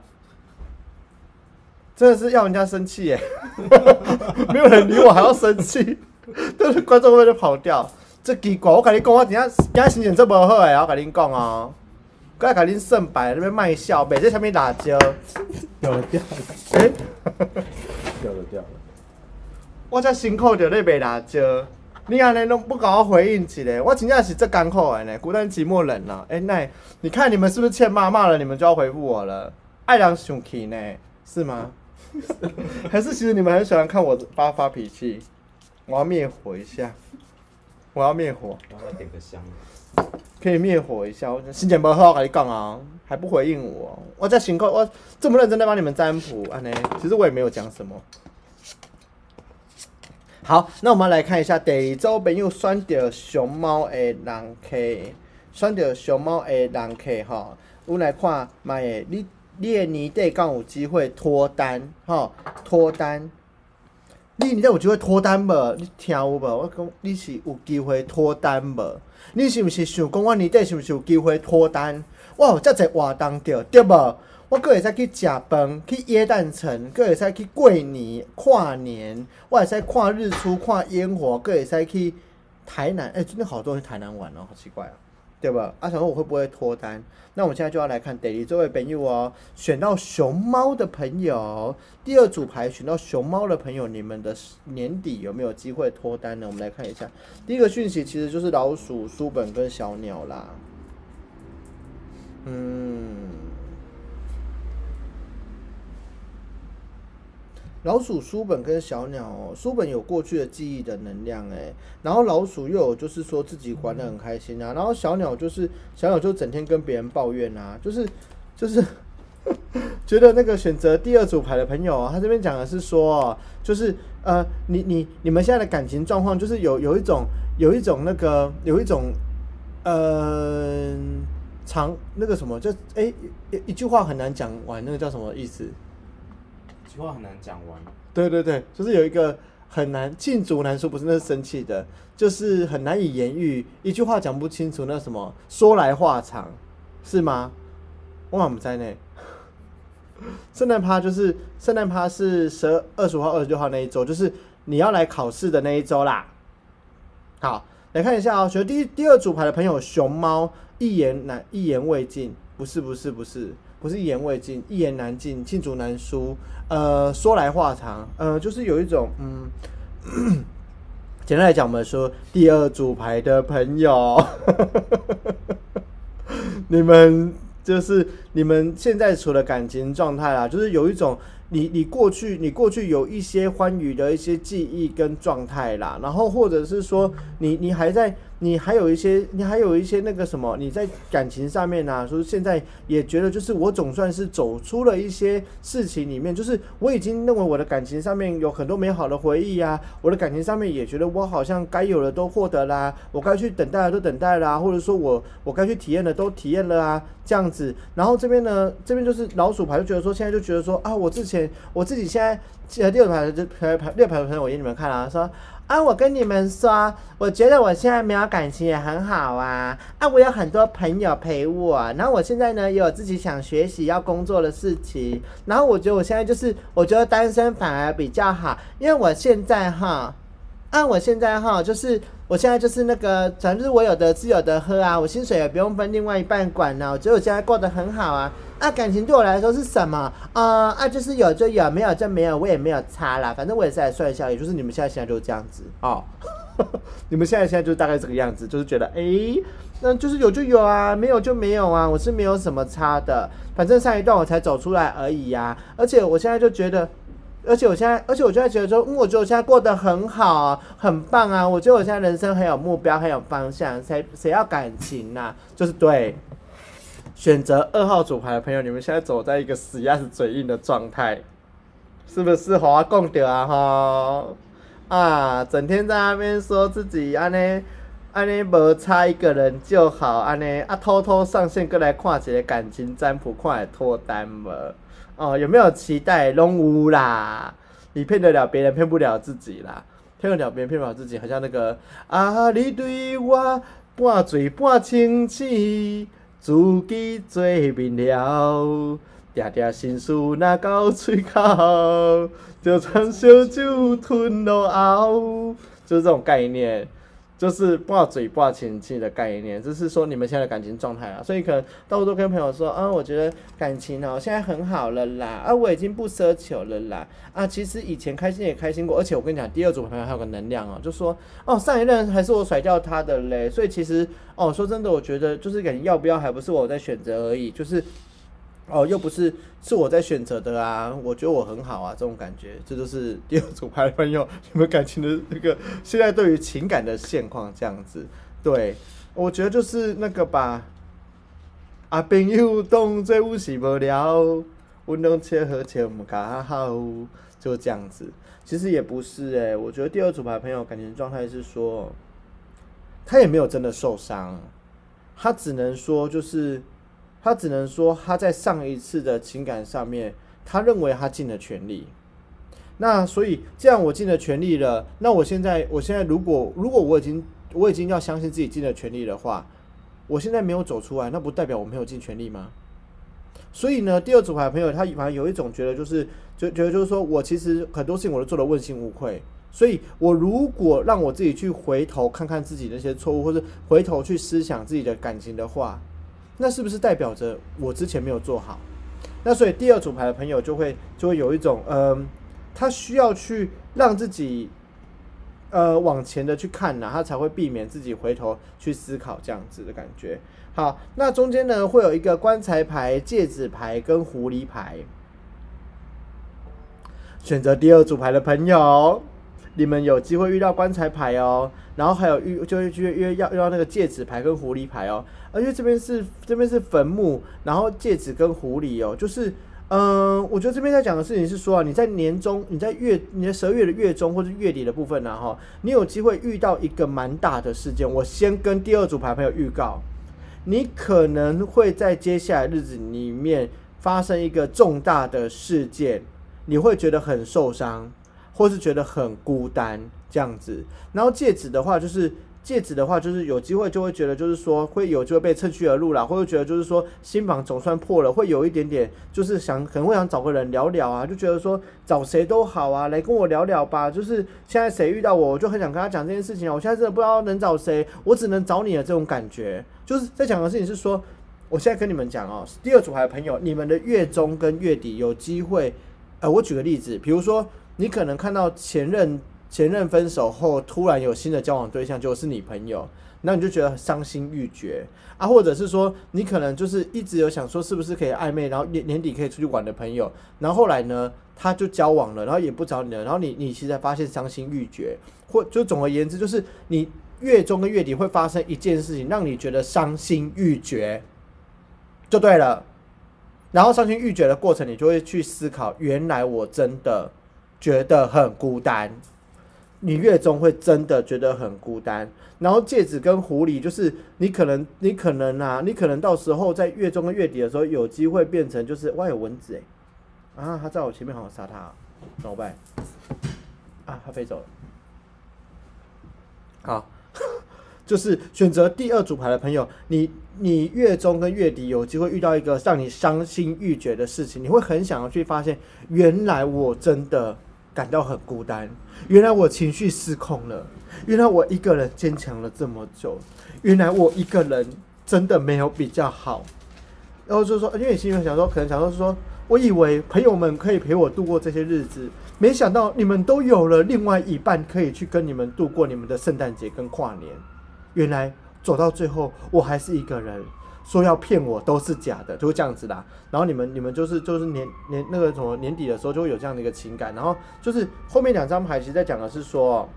真的是要人家生气耶！没有人理我，还要生气，但是观众会不会就跑掉？这奇怪，我跟你讲，我等下今仔心情这么好哎，我跟你讲哦，我要跟恁胜败那边卖笑，卖这什么辣椒？掉了掉了诶、掉了 掉了。我遮辛苦着咧卖辣椒，你安尼拢不甲我回应一下，我真正是这艰苦的呢，孤单寂寞冷了。哎、那你看你们是不是欠骂骂了，你们就要回复我了？爱人生气呢，是吗？还是其实你们很喜欢看我发发脾气？我要灭火一下，我要灭火，然后再点个香。可以灭火一下。我心情不好，我跟你讲啊，还不回应我，我在辛苦，我这么认真的帮你们占卜，安呢，其实我也没有讲什么。好，那我们来看一下第二周朋友选到熊猫的人 K，选到熊猫的人 K 吼，我来看，妈耶，你你的年底敢有机会脱单吼？脱单，你年底有机会脱单无？你听有无？我讲你是有机会脱单无？你是毋是想讲我年底是毋是有机会脱单？我有遮侪活动着，对无？我阁会使去食饭，去耶诞城，阁会使去过年、跨年，我会使看日出、看烟火，阁会使去台南。哎、真的好多人去台南玩哦，好奇怪哦，对吧？啊，想说我会不会脱单？那我们现在就要来看 Daily 这位朋友哦，选到熊猫的朋友，第二组牌选到熊猫的朋友，你们的年底有没有机会脱单呢？我们来看一下，第一个讯息其实就是老鼠、书本跟小鸟啦。嗯，老鼠、书本跟小鸟哦，书本有过去的记忆的能量哎，然后老鼠又有就是说自己玩的很开心啊，然后小鸟就是小鸟就整天跟别人抱怨啊，就是就是 觉得那个选择第二组牌的朋友啊，他这边讲的是说哦，就是呃，你你你们现在的感情状况就是有有一种有一种那个有一种呃长那个什么，就哎、一一句话很难讲完，那个叫什么意思？这句话很难讲完。对对对，就是有一个很难罄竹难书，不是那是生气的，就是很难以言喻，一句话讲不清楚，那什么说来话长，是吗？我满不在内。圣诞趴就是圣诞趴是十二二十五号、二十六号那一周，就是你要来考试的那一周啦。好，来看一下哦，选第一第二组牌的朋友，熊猫一言难一言未尽，不是不是不是不是一言未尽，一言难尽，罄竹难书，呃，说来话长，呃，就是有一种嗯，简单来讲，我们说第二组牌的朋友，你们就是你们现在处的感情状态啦，就是有一种你你过去你过去有一些欢愉的一些记忆跟状态啦，然后或者是说你你还在你还有一些你还有一些那个什么你在感情上面啊，说现在也觉得就是我总算是走出了一些事情里面，就是我已经认为我的感情上面有很多美好的回忆啊，我的感情上面也觉得我好像该有的都获得啦，我该去等待的都等待啦，或者说我我该去体验的都体验了啊，这样子。然后这边呢，这边就是老鼠牌就觉得说，现在就觉得说啊，我之前我自己现在呃六排的就排排六排的朋友，我给你们看啊，说。啊，我跟你们说，我觉得我现在没有感情也很好啊。啊，我有很多朋友陪我，然后我现在呢也有自己想学习要工作的事情。然后我觉得我现在就是，我觉得单身反而比较好，因为我现在哈，啊，我现在哈就是。我现在就是那个，反正就是我有的吃有的喝啊，我薪水也不用分另外一半管呢、我觉得我现在过得很好啊。啊，感情对我来说是什么？啊、啊，就是有就有，没有就没有，我也没有差啦。反正我也是来算一下，也就是你们现在现在就是这样子哦。你们现在现在就大概这个样子，就是觉得诶，那就是有就有啊，没有就没有啊，我是没有什么差的。反正上一段我才走出来而已呀、而且我现在就觉得。而且我现在，而且我就在觉得说，嗯，我觉得我现在过得很好，很棒啊。我觉得我现在人生很有目标，很有方向。谁谁要感情呐、就是对。选择二号组牌的朋友，你们现在走在一个死鸭子嘴硬的状态，是不是？好啊，共掉啊哈啊，整天在那边说自己安尼安尼无差一个人就好，安尼啊偷偷上线过来看一个感情占卜，看会脱单无？哦，有没有期待？拢有啦，你骗得了别人，骗不了自己啦。骗得了别人，骗不了自己，好像那个啊，你对我半醉半清醒，自己做面了，定定心事那到嘴口，就将烧酒吞落喉，就是这种概念。就是挂嘴挂亲戚的概念，就是说你们现在的感情状态啊，所以可能到处都跟朋友说，啊，我觉得感情哦现在很好了啦，啊，我已经不奢求了啦，啊，其实以前开心也开心过，而且我跟你讲，第二组朋友还有个能量哦，就说，哦，上一任还是我甩掉他的嘞，所以其实，哦，说真的，我觉得就是感觉要不要还不是我在选择而已，就是。哦，又不是是我在选择的啊，我觉得我很好啊，这种感觉，这就是第二组牌的朋友，你们感情的那个现在对于情感的现况这样子，对我觉得就是那个吧，啊朋友当做有是无聊，阮拢切合切唔加好，就这样子，其实也不是诶、我觉得第二组牌朋友感情状态是说，他也没有真的受伤，他只能说就是。他只能说他在上一次的情感上面，他认为他尽了全力。那所以这样我尽了全力了，那我现在我现在如果如果我已经我已经要相信自己尽了全力的话，我现在没有走出来，那不代表我没有尽全力吗？所以呢，第二组牌朋友他反而有一种觉得就是就觉得就是说我其实很多事情我都做的问心无愧。所以，我如果让我自己去回头看看自己那些错误，或者回头去思想自己的感情的话，那是不是代表着我之前没有做好？那所以第二组牌的朋友就会就会有一种，嗯，他需要去让自己，呃，往前的去看呢，他才会避免自己回头去思考这样子的感觉。好，那中间呢会有一个棺材牌、戒指牌跟狐狸牌，选择第二组牌的朋友。你们有机会遇到棺材牌哦，然后还有遇就是约约要遇到那个戒指牌跟狐狸牌哦，而且这边是这边是坟墓，然后戒指跟狐狸哦，就是嗯，我觉得这边在讲的事情是说啊，你在年终，你在月你的十二月的月中或者月底的部分呢哈，你有机会遇到一个蛮大的事件。我先跟第二组牌朋友预告，你可能会在接下来日子里面发生一个重大的事件，你会觉得很受伤。或是觉得很孤单这样子，然后戒指的话，就是戒指的话，就是有机会就会觉得，就是说会有机会被趁虚而入啦，或者觉得就是说心房总算破了，会有一点点就是想可能会想找个人聊聊啊，就觉得说找谁都好啊，来跟我聊聊吧。就是现在谁遇到我，我就很想跟他讲这件事情啊。我现在真的不知道能找谁，我只能找你的这种感觉。就是在讲的事情是说，我现在跟你们讲哦，第二组牌的朋友，你们的月中跟月底有机会，呃，我举个例子，比如说。你可能看到前任前任分手后，突然有新的交往对象，就是你朋友，那你就觉得伤心欲绝啊，或者是说你可能就是一直有想说是不是可以暧昧，然后年年底可以出去玩的朋友，然后后来呢他就交往了，然后也不找你了，然后你你其实发现伤心欲绝，或就总而言之就是你月中跟月底会发生一件事情，让你觉得伤心欲绝，就对了。然后伤心欲绝的过程，你就会去思考，原来我真的。觉得很孤单，你月中会真的觉得很孤单。然后戒指跟狐狸，就是你可能，你可能啊，你可能到时候在月中跟月底的时候，有机会变成就是哇有蚊子哎，啊，他在我前面好像杀他，怎么办？啊，他飞走了。好，就是选择第二组牌的朋友，你你月中跟月底有机会遇到一个让你伤心欲绝的事情，你会很想要去发现，原来我真的。感到很孤单，原来我情绪失控了，原来我一个人坚强了这么久，原来我一个人真的没有比较好。然后就说，因为心里想说，可能想说说，我以为朋友们可以陪我度过这些日子，没想到你们都有了另外一半可以去跟你们度过你们的圣诞节跟跨年。原来走到最后，我还是一个人。说要骗我都是假的，就会这样子啦。然后你们你们就是就是年年那个什么年底的时候就会有这样的一个情感。然后就是后面两张牌其实在讲的是说，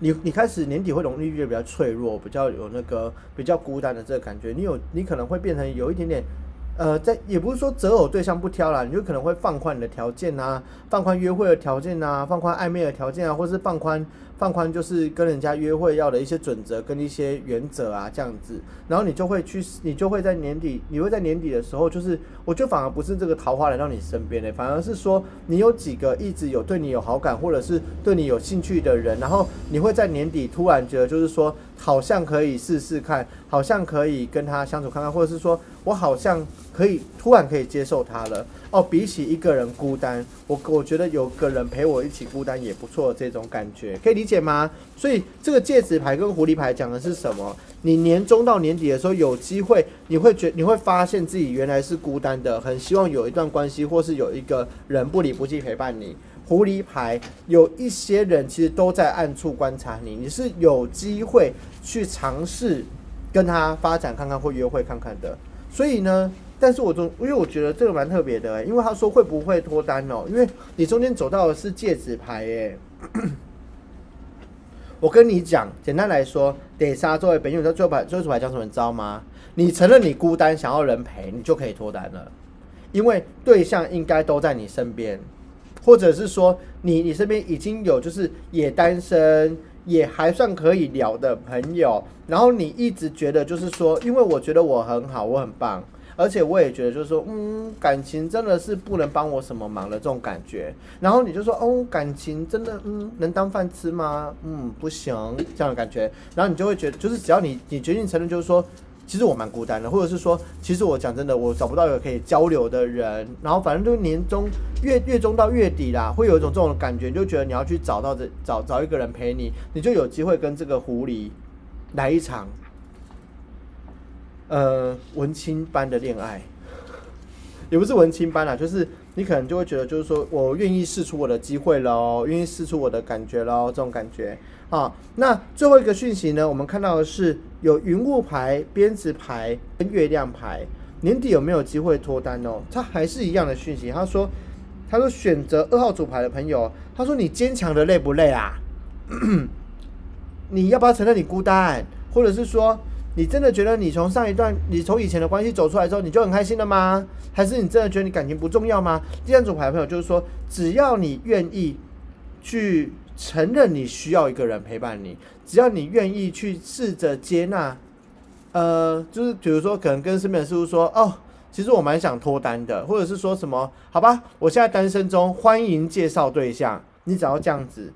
你你开始年底会容易觉得比较脆弱，比较有那个比较孤单的这个感觉。你有你可能会变成有一点点。呃，在也不是说择偶对象不挑啦，你就可能会放宽你的条件啊，放宽约会的条件啊，放宽暧昧的条件啊，或是放宽放宽就是跟人家约会要的一些准则跟一些原则啊，这样子，然后你就会去，你就会在年底，你会在年底的时候，就是我觉得反而不是这个桃花来到你身边的，反而是说你有几个一直有对你有好感或者是对你有兴趣的人，然后你会在年底突然觉得就是说好像可以试试看，好像可以跟他相处看看，或者是说我好像。可以突然可以接受他了哦，比起一个人孤单，我我觉得有个人陪我一起孤单也不错，这种感觉可以理解吗？所以这个戒指牌跟狐狸牌讲的是什么？你年终到年底的时候有机会，你会觉你会发现自己原来是孤单的，很希望有一段关系，或是有一个人不离不弃陪伴你。狐狸牌有一些人其实都在暗处观察你，你是有机会去尝试跟他发展看看或约会看看的，所以呢。但是我中，因为我觉得这个蛮特别的，因为他说会不会脱单哦？因为你中间走到的是戒指牌，耶。我跟你讲，简单来说，得杀作为本，因为最后牌最后牌讲什么，你知道吗？你承认你孤单，想要人陪，你就可以脱单了，因为对象应该都在你身边，或者是说你你身边已经有就是也单身，也还算可以聊的朋友，然后你一直觉得就是说，因为我觉得我很好，我很棒。而且我也觉得，就是说，嗯，感情真的是不能帮我什么忙的这种感觉。然后你就说，哦，感情真的，嗯，能当饭吃吗？嗯，不行，这样的感觉。然后你就会觉得，就是只要你你决定承认，就是说，其实我蛮孤单的，或者是说，其实我讲真的，我找不到一个可以交流的人，然后反正就是年终月月中到月底啦，会有一种这种感觉，你就觉得你要去找到这找找一个人陪你，你就有机会跟这个狐狸来一场呃文青般的恋爱，也不是文青般啦，就是你可能就会觉得，就是说我愿意试出我的机会喽，愿意试出我的感觉喽，这种感觉。啊，那最后一个讯息呢？我们看到的是有云雾牌、编织牌跟月亮牌，年底有没有机会脱单哦？他还是一样的讯息。他说，他说选择二号主牌的朋友，他说你坚强的累不累啊？你要不要承认你孤单？或者是说，你真的觉得你从上一段、你从以前的关系走出来之后，你就很开心了吗？还是你真的觉得你感情不重要吗？第三组牌朋友就是说，只要你愿意去。承认你需要一个人陪伴你，只要你愿意去试着接纳，呃，就是比如说，可能跟身边的师傅说，哦，其实我蛮想脱单的，或者是说什么，好吧，我现在单身中，欢迎介绍对象。你只要这样子，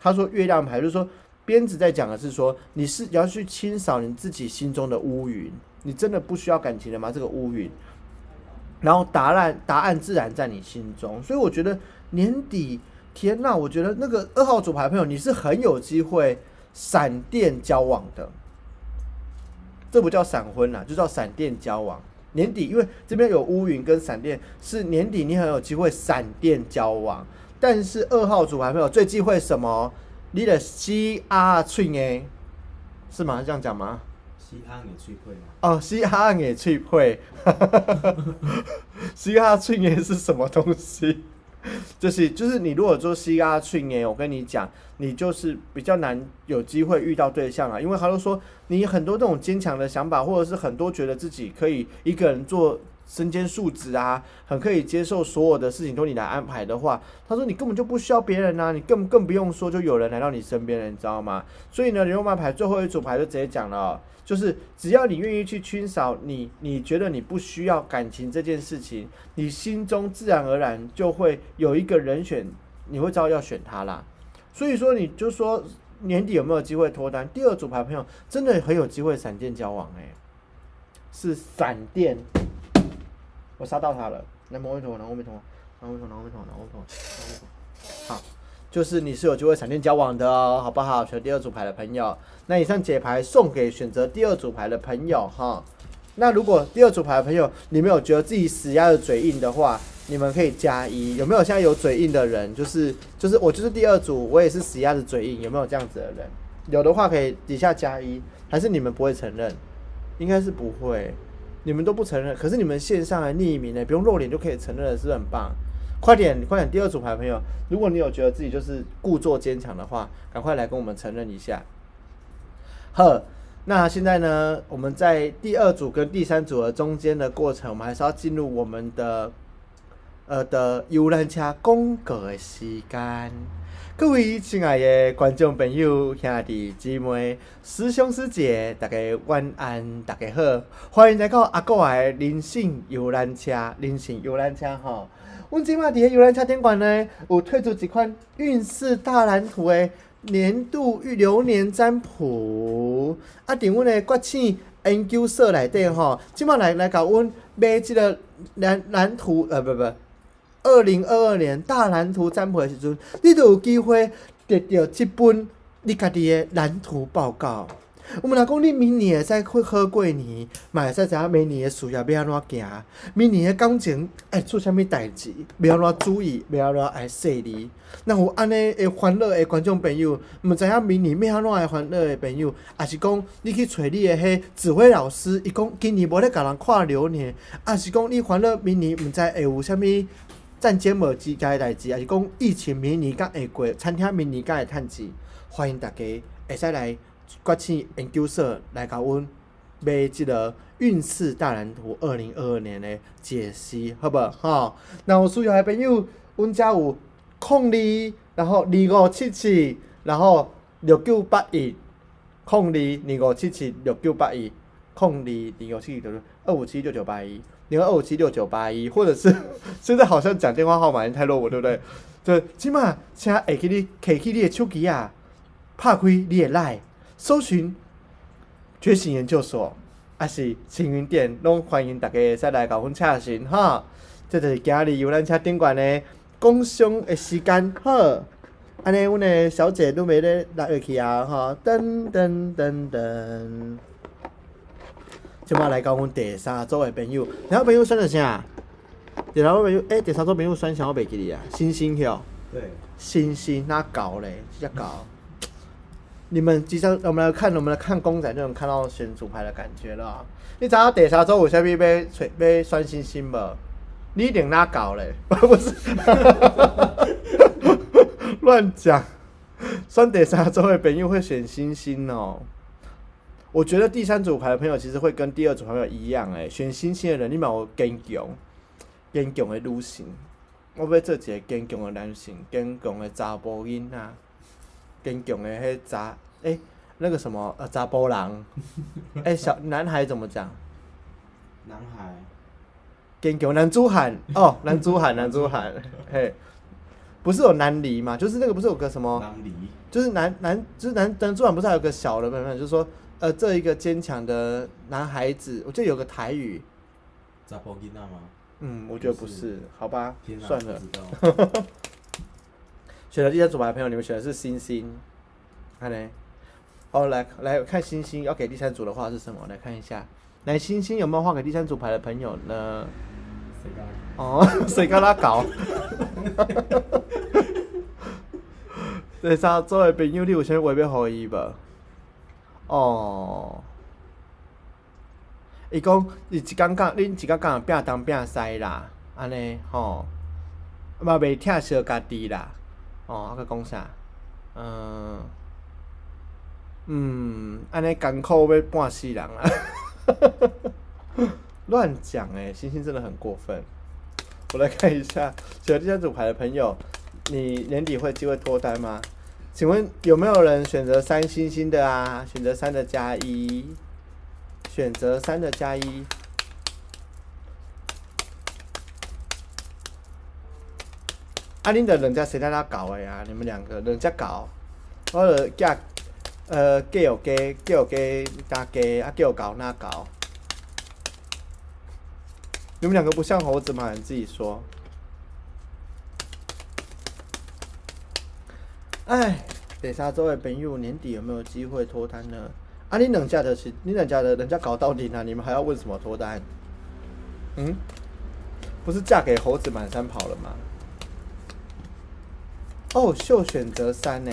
他说月亮牌就是说，鞭子在讲的是说，你是要去清扫你自己心中的乌云，你真的不需要感情了吗？这个乌云，然后答案答案自然在你心中，所以我觉得年底。天呐，我觉得那个二号主牌朋友，你是很有机会闪电交往的。这不叫闪婚啦，就叫闪电交往。年底，因为这边有乌云跟闪电，是年底你很有机会闪电交往。但是二号主牌朋友最忌讳什么？你的 C R 脆哎，是吗？这样讲吗？C R 也脆会吗？哦，C R 也脆会。C R 脆哎 是什么东西？就是就是你如果做 C R 去年，我跟你讲，你就是比较难有机会遇到对象啊，因为他都说你很多这种坚强的想法，或者是很多觉得自己可以一个人做身兼数职啊，很可以接受所有的事情都你来安排的话，他说你根本就不需要别人啊，你更更不用说就有人来到你身边了，你知道吗？所以呢，牛马牌最后一组牌就直接讲了。就是只要你愿意去清扫你，你觉得你不需要感情这件事情，你心中自然而然就会有一个人选，你会知道要选他啦。所以说，你就说年底有没有机会脱单？第二组牌朋友真的很有机会闪电交往哎，是闪电，我杀到他了。来，摸一头，拿后面头，拿后面头，拿后面头，拿后面头，好。就是你是有机会闪电交往的哦，好不好？选第二组牌的朋友，那以上解牌送给选择第二组牌的朋友哈。那如果第二组牌的朋友，你们有觉得自己死鸭的嘴硬的话，你们可以加一。有没有现在有嘴硬的人？就是就是我就是第二组，我也是死鸭的嘴硬。有没有这样子的人？有的话可以底下加一。还是你们不会承认？应该是不会，你们都不承认。可是你们线上还匿名呢，不用露脸就可以承认的是很棒。快点，快点！第二组牌朋友，如果你有觉得自己就是故作坚强的话，赶快来跟我们承认一下。好，那现在呢，我们在第二组跟第三组的中间的过程，我们还是要进入我们的呃的游览车公告的时间。各位亲爱的观众朋友、兄弟姊妹、师兄师姐，大家晚安，大家好，欢迎来到阿哥的灵性游览车，灵性游览车吼。阮即马伫个游览车顶馆呢，有推出一款运势大蓝图的年度预流年占卜。啊，伫阮的国庆研究社内底吼，即马来来甲阮买即个蓝蓝图，呃，不不，二零二二年大蓝图占卜的时阵，你就有机会得到即本你家己的蓝图报告。我们若讲你明年会使会好过年，嘛会使知影明年的事业要安怎行，明年的感情爱做啥物代志，要安怎注意，要安怎爱说理。那有安尼会烦恼的观众朋友，毋知影明年要安怎会烦恼的朋友，也是讲你去找你的迄指挥老师，伊讲今年无咧甲人看流年，也是讲你烦恼明年毋知会有啥物战尖无之家代志，也是讲疫情明年敢会过，餐厅明年敢会趁钱，欢迎大家会使来。国庆研究社来甲阮买即个运势大蓝图二零二二年的解析，好无吼？那有需要的朋友，阮遮有控二，然后二五七七，然后六九八一，控二二五七七六九八一，控二二五七七就是二五七六九八一，零二五七六九八一，或者是现在好像讲电话号码太落伍，对不对？对起码请会去你摕起你的手机啊，拍开你的 line。搜寻觉醒研究所，还是青云店，拢欢迎大家会使来甲阮洽询哈。这就是今日游览车顶悬的工商的时间好。安尼，阮的小姐都袂咧落入去啊哈，噔噔噔噔。即摆来到阮第三组的朋友，然后朋友选了啥？第三组朋友，诶、第三组朋友选啥？我袂记哩啊。星星哟，对，星星那搞嘞，这搞。你们即将我们来看，我们来看公仔就能看到选主牌的感觉了啊。你知道第三组有啥物要找要选星星无？你一定哪搞嘞？不是，乱讲。选第三组的朋友会选星星哦。我觉得第三组牌的朋友其实会跟第二组朋友一样，哎，选星星的人，你嘛有坚强、坚强的女性。我要做一个坚强的男性，坚强的查甫囡仔，坚强的迄查诶、那个什么呃查甫人，诶、小男孩怎么讲？男孩，坚强男子汉哦，男子汉，男子汉，嘿，不是有男离嘛？就是那个不是有个什么？狼梨，就是男男就是男男主管不是还有个小的版本，就是说呃这一个坚强的男孩子，我记得有个台语，查甫囡仔吗？嗯，我觉得不不是是，好吧算了。选择第三组牌的朋友，你们选的是星星，看嘞，好，来来看星星，要给第三组的话是什么？来看一下，来星星有没有画给第三组牌的朋友呢？哦，谁跟他搞？第三组的朋友，你有啥话要互伊无？哦，伊讲伊一工讲，恁一工讲拼东拼西啦，安尼吼，嘛袂疼惜家己啦。哦，啊，佮讲啥？嗯嗯，安尼艰苦要半死人啊！乱讲哎，星星真的很过分。我来看一下，选第三组牌的朋友，你年底会有机会脱单吗？请问有没有人选择三星星的啊？选择三的加一，选择三的加一。啊，恁的人家谁在那搞的呀？你们两个人家搞，我的嫁呃嫁有嫁，嫁有嫁加嫁，啊嫁有搞那搞。你们两个不像猴子吗？你自己说。哎，等下周的朋友年底有没有机会脱单呢？啊，你两家的是，你两家的人家搞到底呢，你们还要问什么脱单？嗯，不是嫁给猴子满山跑了吗？哦，秀选择三呢，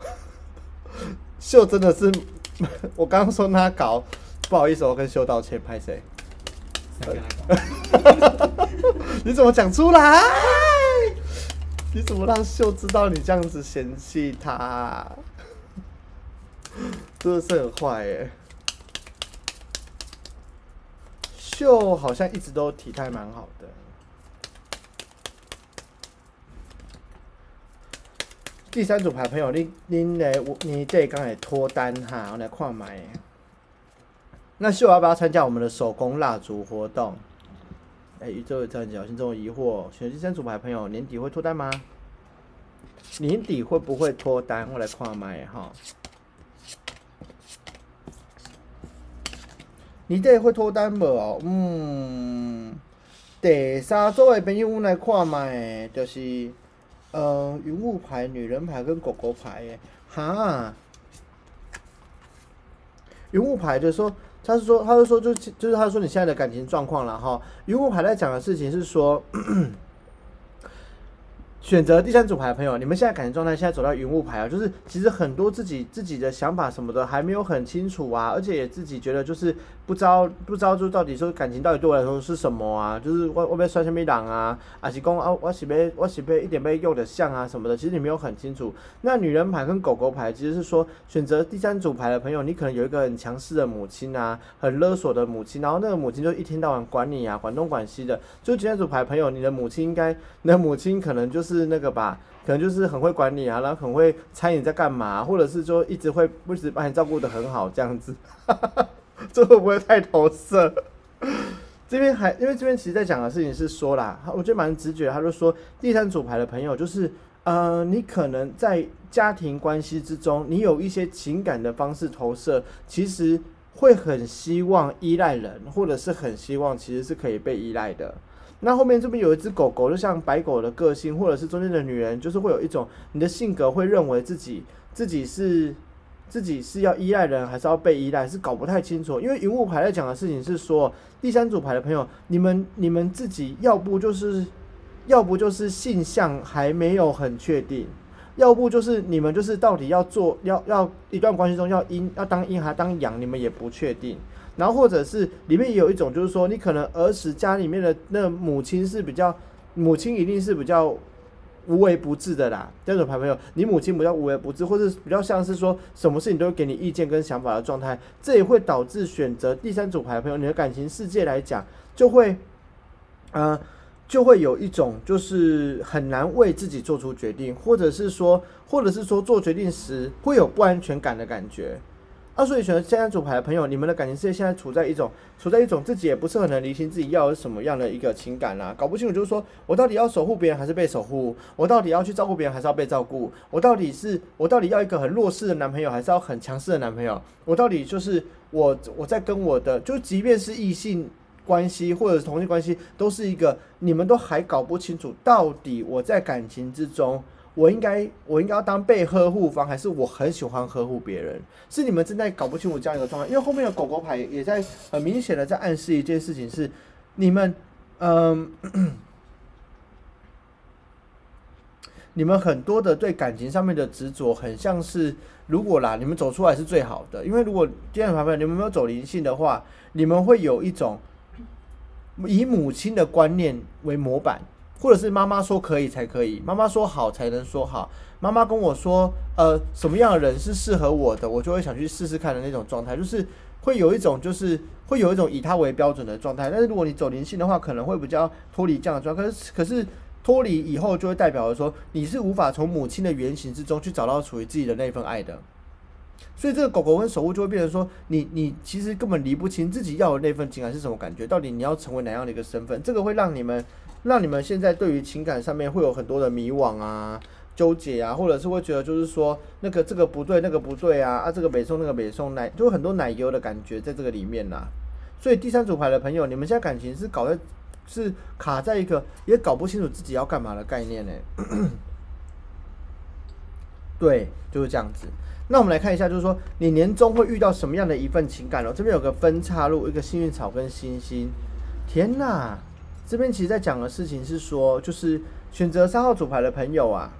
秀真的是，我刚刚说他搞，不好意思，我跟秀道歉，拍谁？你怎么讲出来？你怎么让秀知道你这样子嫌弃他、真的是很坏耶。秀好像一直都体态蛮好的。第三组牌朋友，你你来，你这刚才脱单哈，我来看买。那秀要不要参加我们的手工蜡烛活动？哎、宇宙有这样讲，心中疑惑，选第三组牌朋友年底会脱单吗？年底会不会脱单？我来看麦哈。年底会脱单无哦？嗯，第三组的朋友，我来看麦，就是呃云雾牌、女人牌跟狗狗牌耶，哈。云雾牌就是说，他是说，他是说，就就是他说你现在的感情状况了哈。云雾牌在讲的事情是说，选择第三组牌的朋友，你们现在感情状态现在走到云雾牌啊，就是其实很多自己自己的想法什么的还没有很清楚啊，而且也自己觉得就是不知道不知道就到底说感情到底对我来说是什么啊，就是我我被算什么人啊，还是讲啊我是要我是要一点被用的像啊什么的，其实你没有很清楚。那女人牌跟狗狗牌其实是说选择第三组牌的朋友，你可能有一个很强势的母亲啊，很勒索的母亲，然后那个母亲就一天到晚管你啊，管东管西的。就第三组牌朋友，你的母亲应该，你的母亲可能就是那个吧，可能就是很会管你啊，然后很会猜你在干嘛，或者是说一直会一直把你照顾得很好这样子，这会不会太投射？这边还因为这边其实在讲的事情是说啦，我觉得蛮直觉，他就说第三组牌的朋友就是。呃，你可能在家庭关系之中，你有一些情感的方式投射，其实会很希望依赖人，或者是很希望其实是可以被依赖的。那后面这边有一只狗狗，就像白狗的个性，或者是中间的女人，就是会有一种你的性格会认为自己自己是自己是要依赖人，还是要被依赖，是搞不太清楚。因为云雾牌在讲的事情是说，第三组牌的朋友，你们你们自己要不就是要不就是性向还没有很确定。要不就是你们就是到底要做要要一段关系中要阴要当阴还当阳，你们也不确定。然后或者是里面有一种就是说，你可能儿时家里面的那母亲是比较母亲一定是比较无微不至的啦。这种牌朋友，你母亲比较无微不至，或者比较像是说什么事情都会给你意见跟想法的状态，这也会导致选择第三组牌朋友，你的感情世界来讲就会，呃。就会有一种就是很难为自己做出决定，或者是说，或者是说做决定时会有不安全感的感觉。啊，所以选择现在组牌的朋友，你们的感情世界现在处在一种处在一种自己也不是很能理清自己要什么样的一个情感啦，搞不清楚就是说我到底要守护别人还是被守护，我到底要去照顾别人还是要被照顾，我到底是我到底要一个很弱势的男朋友还是要很强势的男朋友，我到底就是我我在跟我的就即便是异性。关系或者是同性关系，都是一个你们都还搞不清楚，到底我在感情之中，我应该我应该要当被呵护方，还是我很喜欢呵护别人？是你们正在搞不清楚这样一个状态。因为后面的狗狗牌也在很明显的在暗示一件事情，是你们嗯，你们很多的对感情上面的执着，很像是如果啦，你们走出来是最好的。因为如果第二牌牌你们没有走灵性的话，你们会有一种。以母亲的观念为模板，或者是妈妈说可以才可以，妈妈说好才能说好。妈妈跟我说，呃，什么样的人是适合我的，我就会想去试试看的那种状态，就是会有一种，就是会有一种以他为标准的状态。但是如果你走灵性的话，可能会比较脱离这样的状态。可是，可是脱离以后，就会代表着说，你是无法从母亲的原型之中去找到属于自己的那份爱的。所以这个狗狗跟守护就会变成说，你你其实根本理不清自己要的那份情感是什么感觉，到底你要成为哪样的一个身份？这个会让你们让你们现在对于情感上面会有很多的迷惘啊、纠结啊，或者是会觉得就是说那个这个不对，那个不对啊，啊这个北宋那个北宋奶，就很多奶油的感觉在这个里面啦。所以第三组牌的朋友，你们现在感情是搞在是卡在一个也搞不清楚自己要干嘛的概念呢？对，就是这样子。那我们来看一下，就是说你年终会遇到什么样的一份情感哦？这边有个分岔路，一个幸运草跟星星。天哪，这边其实在讲的事情是说，就是选择三号主牌的朋友啊，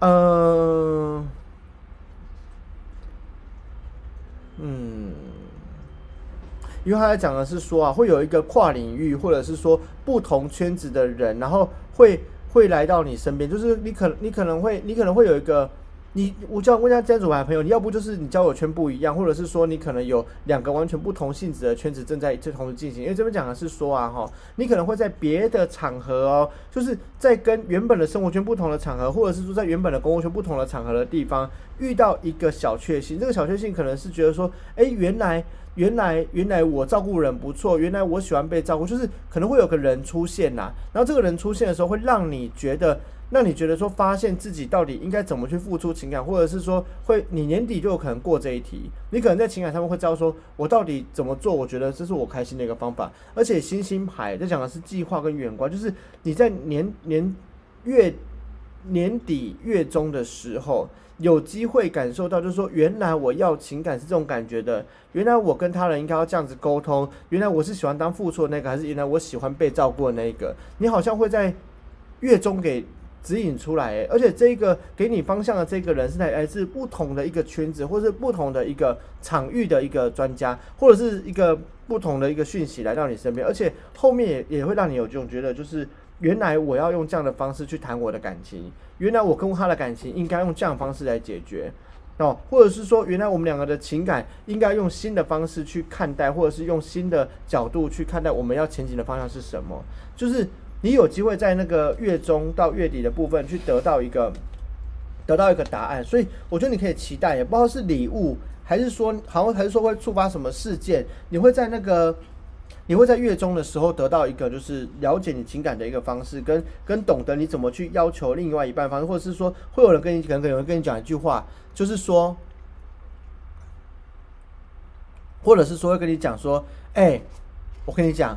嗯嗯，因为他在讲的是说啊，会有一个跨领域或者是说不同圈子的人，然后会会来到你身边，就是你可你可能会你可能会有一个。你我叫问一下家族牌朋友，你要不就是你交友圈不一样，或者是说你可能有两个完全不同性质的圈子正在这同时进行。因为这边讲的是说啊哈，你可能会在别的场合哦，就是在跟原本的生活圈不同的场合，或者是说在原本的公共圈不同的场合的地方遇到一个小确幸。这个小确幸可能是觉得说，哎，原来原来原来我照顾人不错，原来我喜欢被照顾，就是可能会有个人出现呐。然后这个人出现的时候，会让你觉得。那你觉得说发现自己到底应该怎么去付出情感，或者是说会你年底就有可能过这一题，你可能在情感上面会知道说，我到底怎么做？我觉得这是我开心的一个方法。而且星星牌在讲的是计划跟远观，就是你在年年月年底月中的时候，有机会感受到，就是说原来我要情感是这种感觉的，原来我跟他人应该要这样子沟通，原来我是喜欢当付出的那个，还是原来我喜欢被照顾的那个？你好像会在月中给。指引出来，而且这个给你方向的这个人是来来自不同的一个圈子，或是不同的一个场域的一个专家，或者是一个不同的一个讯息来到你身边，而且后面也也会让你有这种觉得，就是原来我要用这样的方式去谈我的感情，原来我跟他的感情应该用这样方式来解决哦，或者是说原来我们两个的情感应该用新的方式去看待，或者是用新的角度去看待我们要前进的方向是什么，就是。你有机会在那个月中到月底的部分去得到一个得到一个答案，所以我觉得你可以期待，也不知道是礼物还是说，好像还是说会触发什么事件，你会在那个你会在月中的时候得到一个就是了解你情感的一个方式，跟跟懂得你怎么去要求另外一半方式，或者是说会有人跟你可能有人跟你讲一句话，就是说。或者是说会跟你讲说，哎、我跟你讲，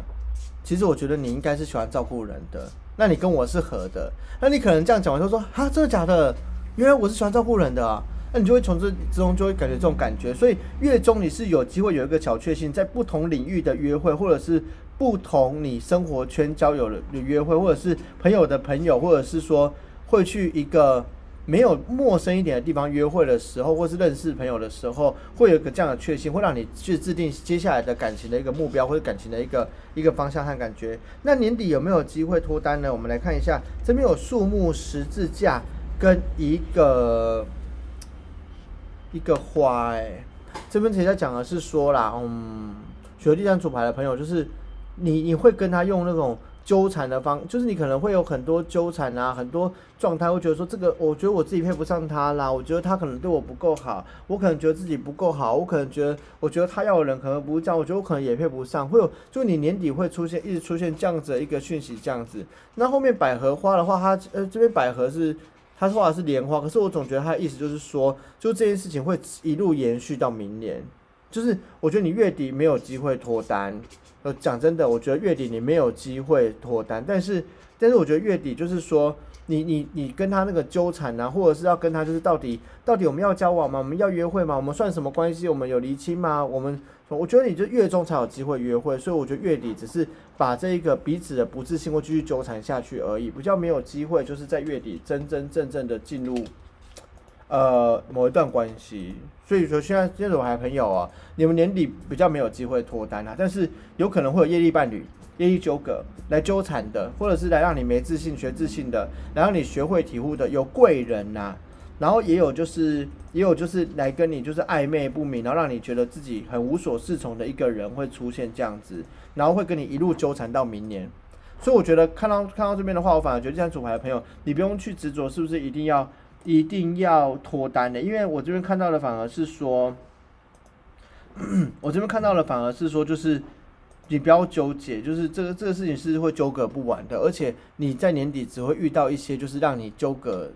其实我觉得你应该是喜欢照顾人的，那你跟我是合的，那你可能这样讲完就说，哈，真的假的？原来我是喜欢照顾人的啊。那你就会从这之中就会感觉这种感觉，所以月中你是有机会有一个小确幸，在不同领域的约会，或者是不同你生活圈交友的约会，或者是朋友的朋友，或者是说会去一个没有陌生一点的地方约会的时候，或是认识朋友的时候，会有一个这样的确信，会让你去制定接下来的感情的一个目标，或者感情的一个一个方向和感觉。那年底有没有机会脱单呢？我们来看一下，这边有树木、十字架跟一个一个花、哎，这边其实在讲的是说啦，嗯，学第三组牌的朋友，就是你你会跟他用那种纠缠的方，就是你可能会有很多纠缠啊，很多状态，会觉得说这个，我觉得我自己配不上他啦，我觉得他可能对我不够好，我可能觉得自己不够好，我可能觉得，我觉得他要的人可能不是这样，我觉得我可能也配不上，会有，就你年底会出现一直出现这样子的一个讯息，这样子。那后面百合花的话，它呃这边百合是。他说的是莲花，可是我总觉得他的意思就是说，就这件事情会一路延续到明年。就是我觉得你月底没有机会脱单，呃，讲真的，我觉得月底你没有机会脱单，但是但是我觉得月底就是说，你你你跟他那个纠缠啊，或者是要跟他就是到底到底我们要交往吗？我们要约会吗？我们算什么关系？我们有离亲吗？我们我觉得你就月中才有机会约会，所以我觉得月底只是把这一个彼此的不自信或继续纠缠下去而已，比较没有机会就是在月底真真正正的进入呃某一段关系。所以说现在现在我还朋友啊，你们年底比较没有机会脱单啊，但是有可能会有业力伴侣、业力纠葛来纠缠的，或者是来让你没自信、学自信的，来让你学会体悟的，有贵人呐、然后也有就是也有就是来跟你就是暧昧不明，然后让你觉得自己很无所适从的一个人会出现这样子，然后会跟你一路纠缠到明年。所以我觉得看到看到这边的话，我反而觉得这张组牌的朋友，你不用去执着是不是一定要一定要脱单的，因为我这边看到的反而是说，我这边看到的反而是说，就是你不要纠结，就是这个这个事情是会纠葛不完的，而且你在年底只会遇到一些就是让你纠葛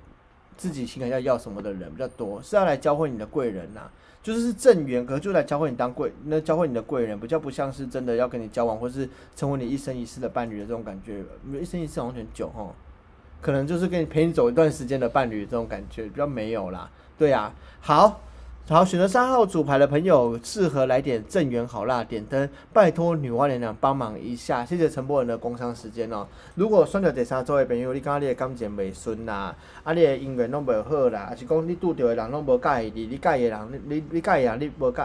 自己情感要要什么的人比较多，是要来教会你的贵人呐、就是是正缘，可是就来教会你当贵，那教会你的贵人，比较不像是真的要跟你交往，或是成为你一生一世的伴侣的这种感觉。一生一世好像有点久哈，可能就是跟你陪你走一段时间的伴侣这种感觉，比较没有啦。对呀、好。好，选择三号主牌的朋友，适合来点正缘好辣点灯，拜托女娲娘娘帮忙一下，谢谢陈柏仁的工商时间哦。如果选到第三组的朋友，你感觉你的感情袂顺啦，啊，你的姻缘拢袂好啦，还是讲你拄着的人拢无介意你，你介意的人，你你介意啊，你无介，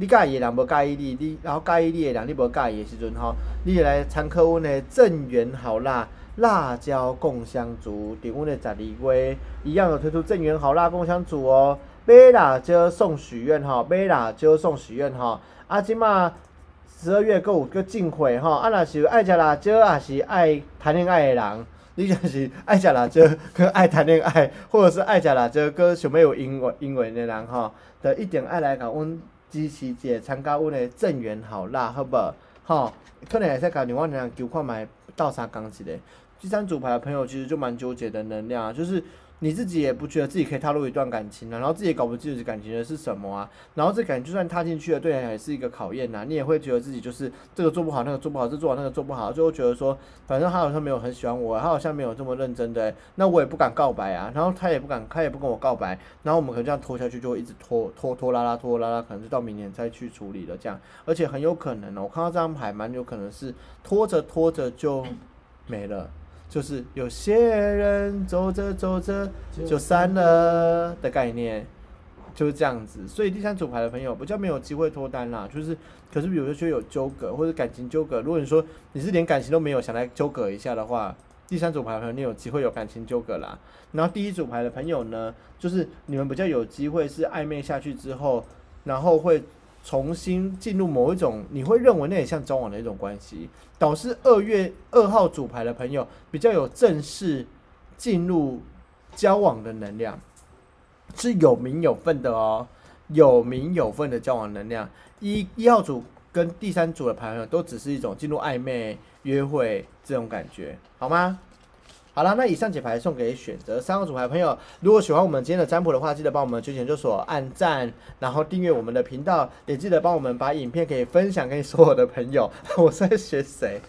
你介意的人无介意你，你然后介意你的人，你无介意的时阵吼，你就来参考阮的正缘好辣辣椒共香烛，伫阮的十二月一样有推出正缘好辣共香烛哦。买辣椒送许愿吼，买辣椒送许愿吼。啊，即马十二月搁有个进会吼，啊，若是爱食辣椒，也是爱谈恋爱的人，你就是爱食辣椒跟爱谈恋爱，或者是爱食辣椒跟想要有姻缘姻缘的人吼，就一定爱来甲阮支持者参加阮的正缘好啦，好无？吼，可能会使甲另外两人求看卖斗相共一个。第三组牌的朋友其实就蛮纠结的能量啊，就是你自己也不觉得自己可以踏入一段感情啊，然后自己也搞不清楚感情的是什么啊，然后这感情就算踏进去了，对人也是一个考验呐、你也会觉得自己就是这个做不好，那个做不好，这做好那个做不好，最后觉得说，反正他好像没有很喜欢我，他好像没有这么认真的、那我也不敢告白啊，然后他也不敢，他也不跟我告白，然后我们可能这样拖下去，就会一直拖拖拖拉拉拖拉拉，可能就到明年再去处理了这样，而且很有可能哦，我看到这张牌蛮有可能是拖着拖着就没了。就是有些人走着走着就散了的概念，就是这样子。所以第三组牌的朋友比较没有机会脱单啦，就是可是比如说有纠葛或者感情纠葛，如果你说你是连感情都没有想来纠葛一下的话，第三组牌的朋友你有机会有感情纠葛啦。然后第一组牌的朋友呢，就是你们比较有机会是暧昧下去之后，然后会重新进入某一种你会认为那也像交往的一种关系，导致二月二号主牌的朋友比较有正式进入交往的能量，是有名有分的哦，有名有分的交往能量。一一号组跟第三组的朋友都只是一种进入暧昧、约会这种感觉，好吗？好了，那以上解牌送给选择三号组牌朋友。如果喜欢我们今天的占卜的话，记得帮我们九研究所按赞，然后订阅我们的频道，也记得帮我们把影片可以分享给所有的朋友。我在学谁？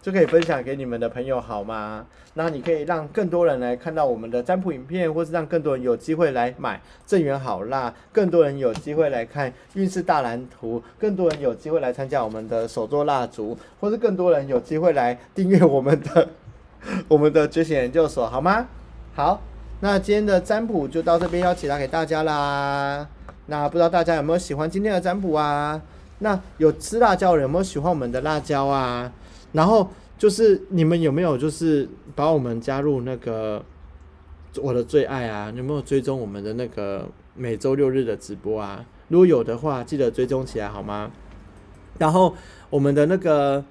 就可以分享给你们的朋友好吗？那你可以让更多人来看到我们的占卜影片，或是让更多人有机会来买正缘好辣，更多人有机会来看运势大蓝图，更多人有机会来参加我们的手作蜡烛，或是更多人有机会来订阅我们的 我们的觉醒研究所，好吗？好，那今天的占卜就到这边要解答给大家啦。那不知道大家有没有喜欢今天的占卜啊？那有吃辣椒的人有没有喜欢我们的辣椒啊？然后就是你们有没有就是把我们加入那个我的最爱啊？有没有追踪我们的那个每周六日的直播啊？如果有的话，记得追踪起来好吗？然后我们的那个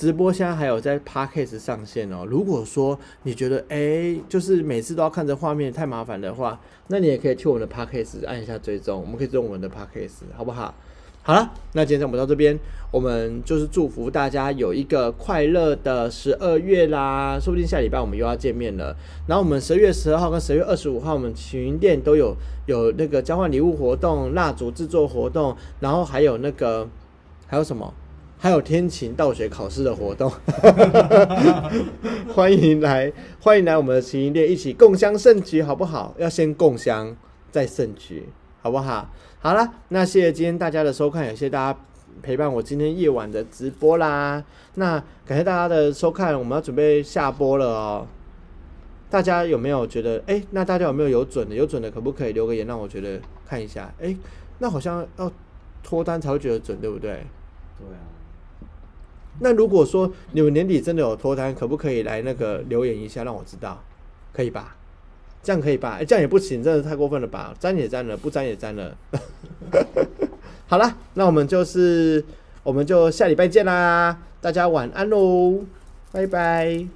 直播现在还有在 Podcast 上线哦。如果说你觉得哎，就是每次都要看着画面太麻烦的话，那你也可以去我们的 Podcast 按一下追踪，我们可以用我们的 Podcast，好不好？好了，那今天我们到这边，我们就是祝福大家有一个快乐的十二月啦，说不定下礼拜我们又要见面了。然后我们十月十二号跟十月二十五号，我们晴云店都有有那个交换礼物活动、蜡烛制作活动，然后还有那个还有什么？还有天晴道学考试的活动，欢迎来欢迎来我们的晴云店一起共襄盛举，好不好？要先共襄再盛举，好不好？好了，那谢谢今天大家的收看，也谢谢大家陪伴我今天夜晚的直播啦。那感谢大家的收看，我们要准备下播了哦。大家有没有觉得？哎，那大家有没有有准的？有准的可不可以留个言让我觉得看一下？哎，那好像要脱单才会觉得准，对不对？对啊。那如果说你们年底真的有脱单，可不可以来那个留言一下，让我知道？可以吧？这样可以吧？哎，这样也不行，真的太过分了吧？粘也粘了，不粘也粘了。好了，那我们就是，我们就下礼拜见啦！大家晚安喽，拜拜。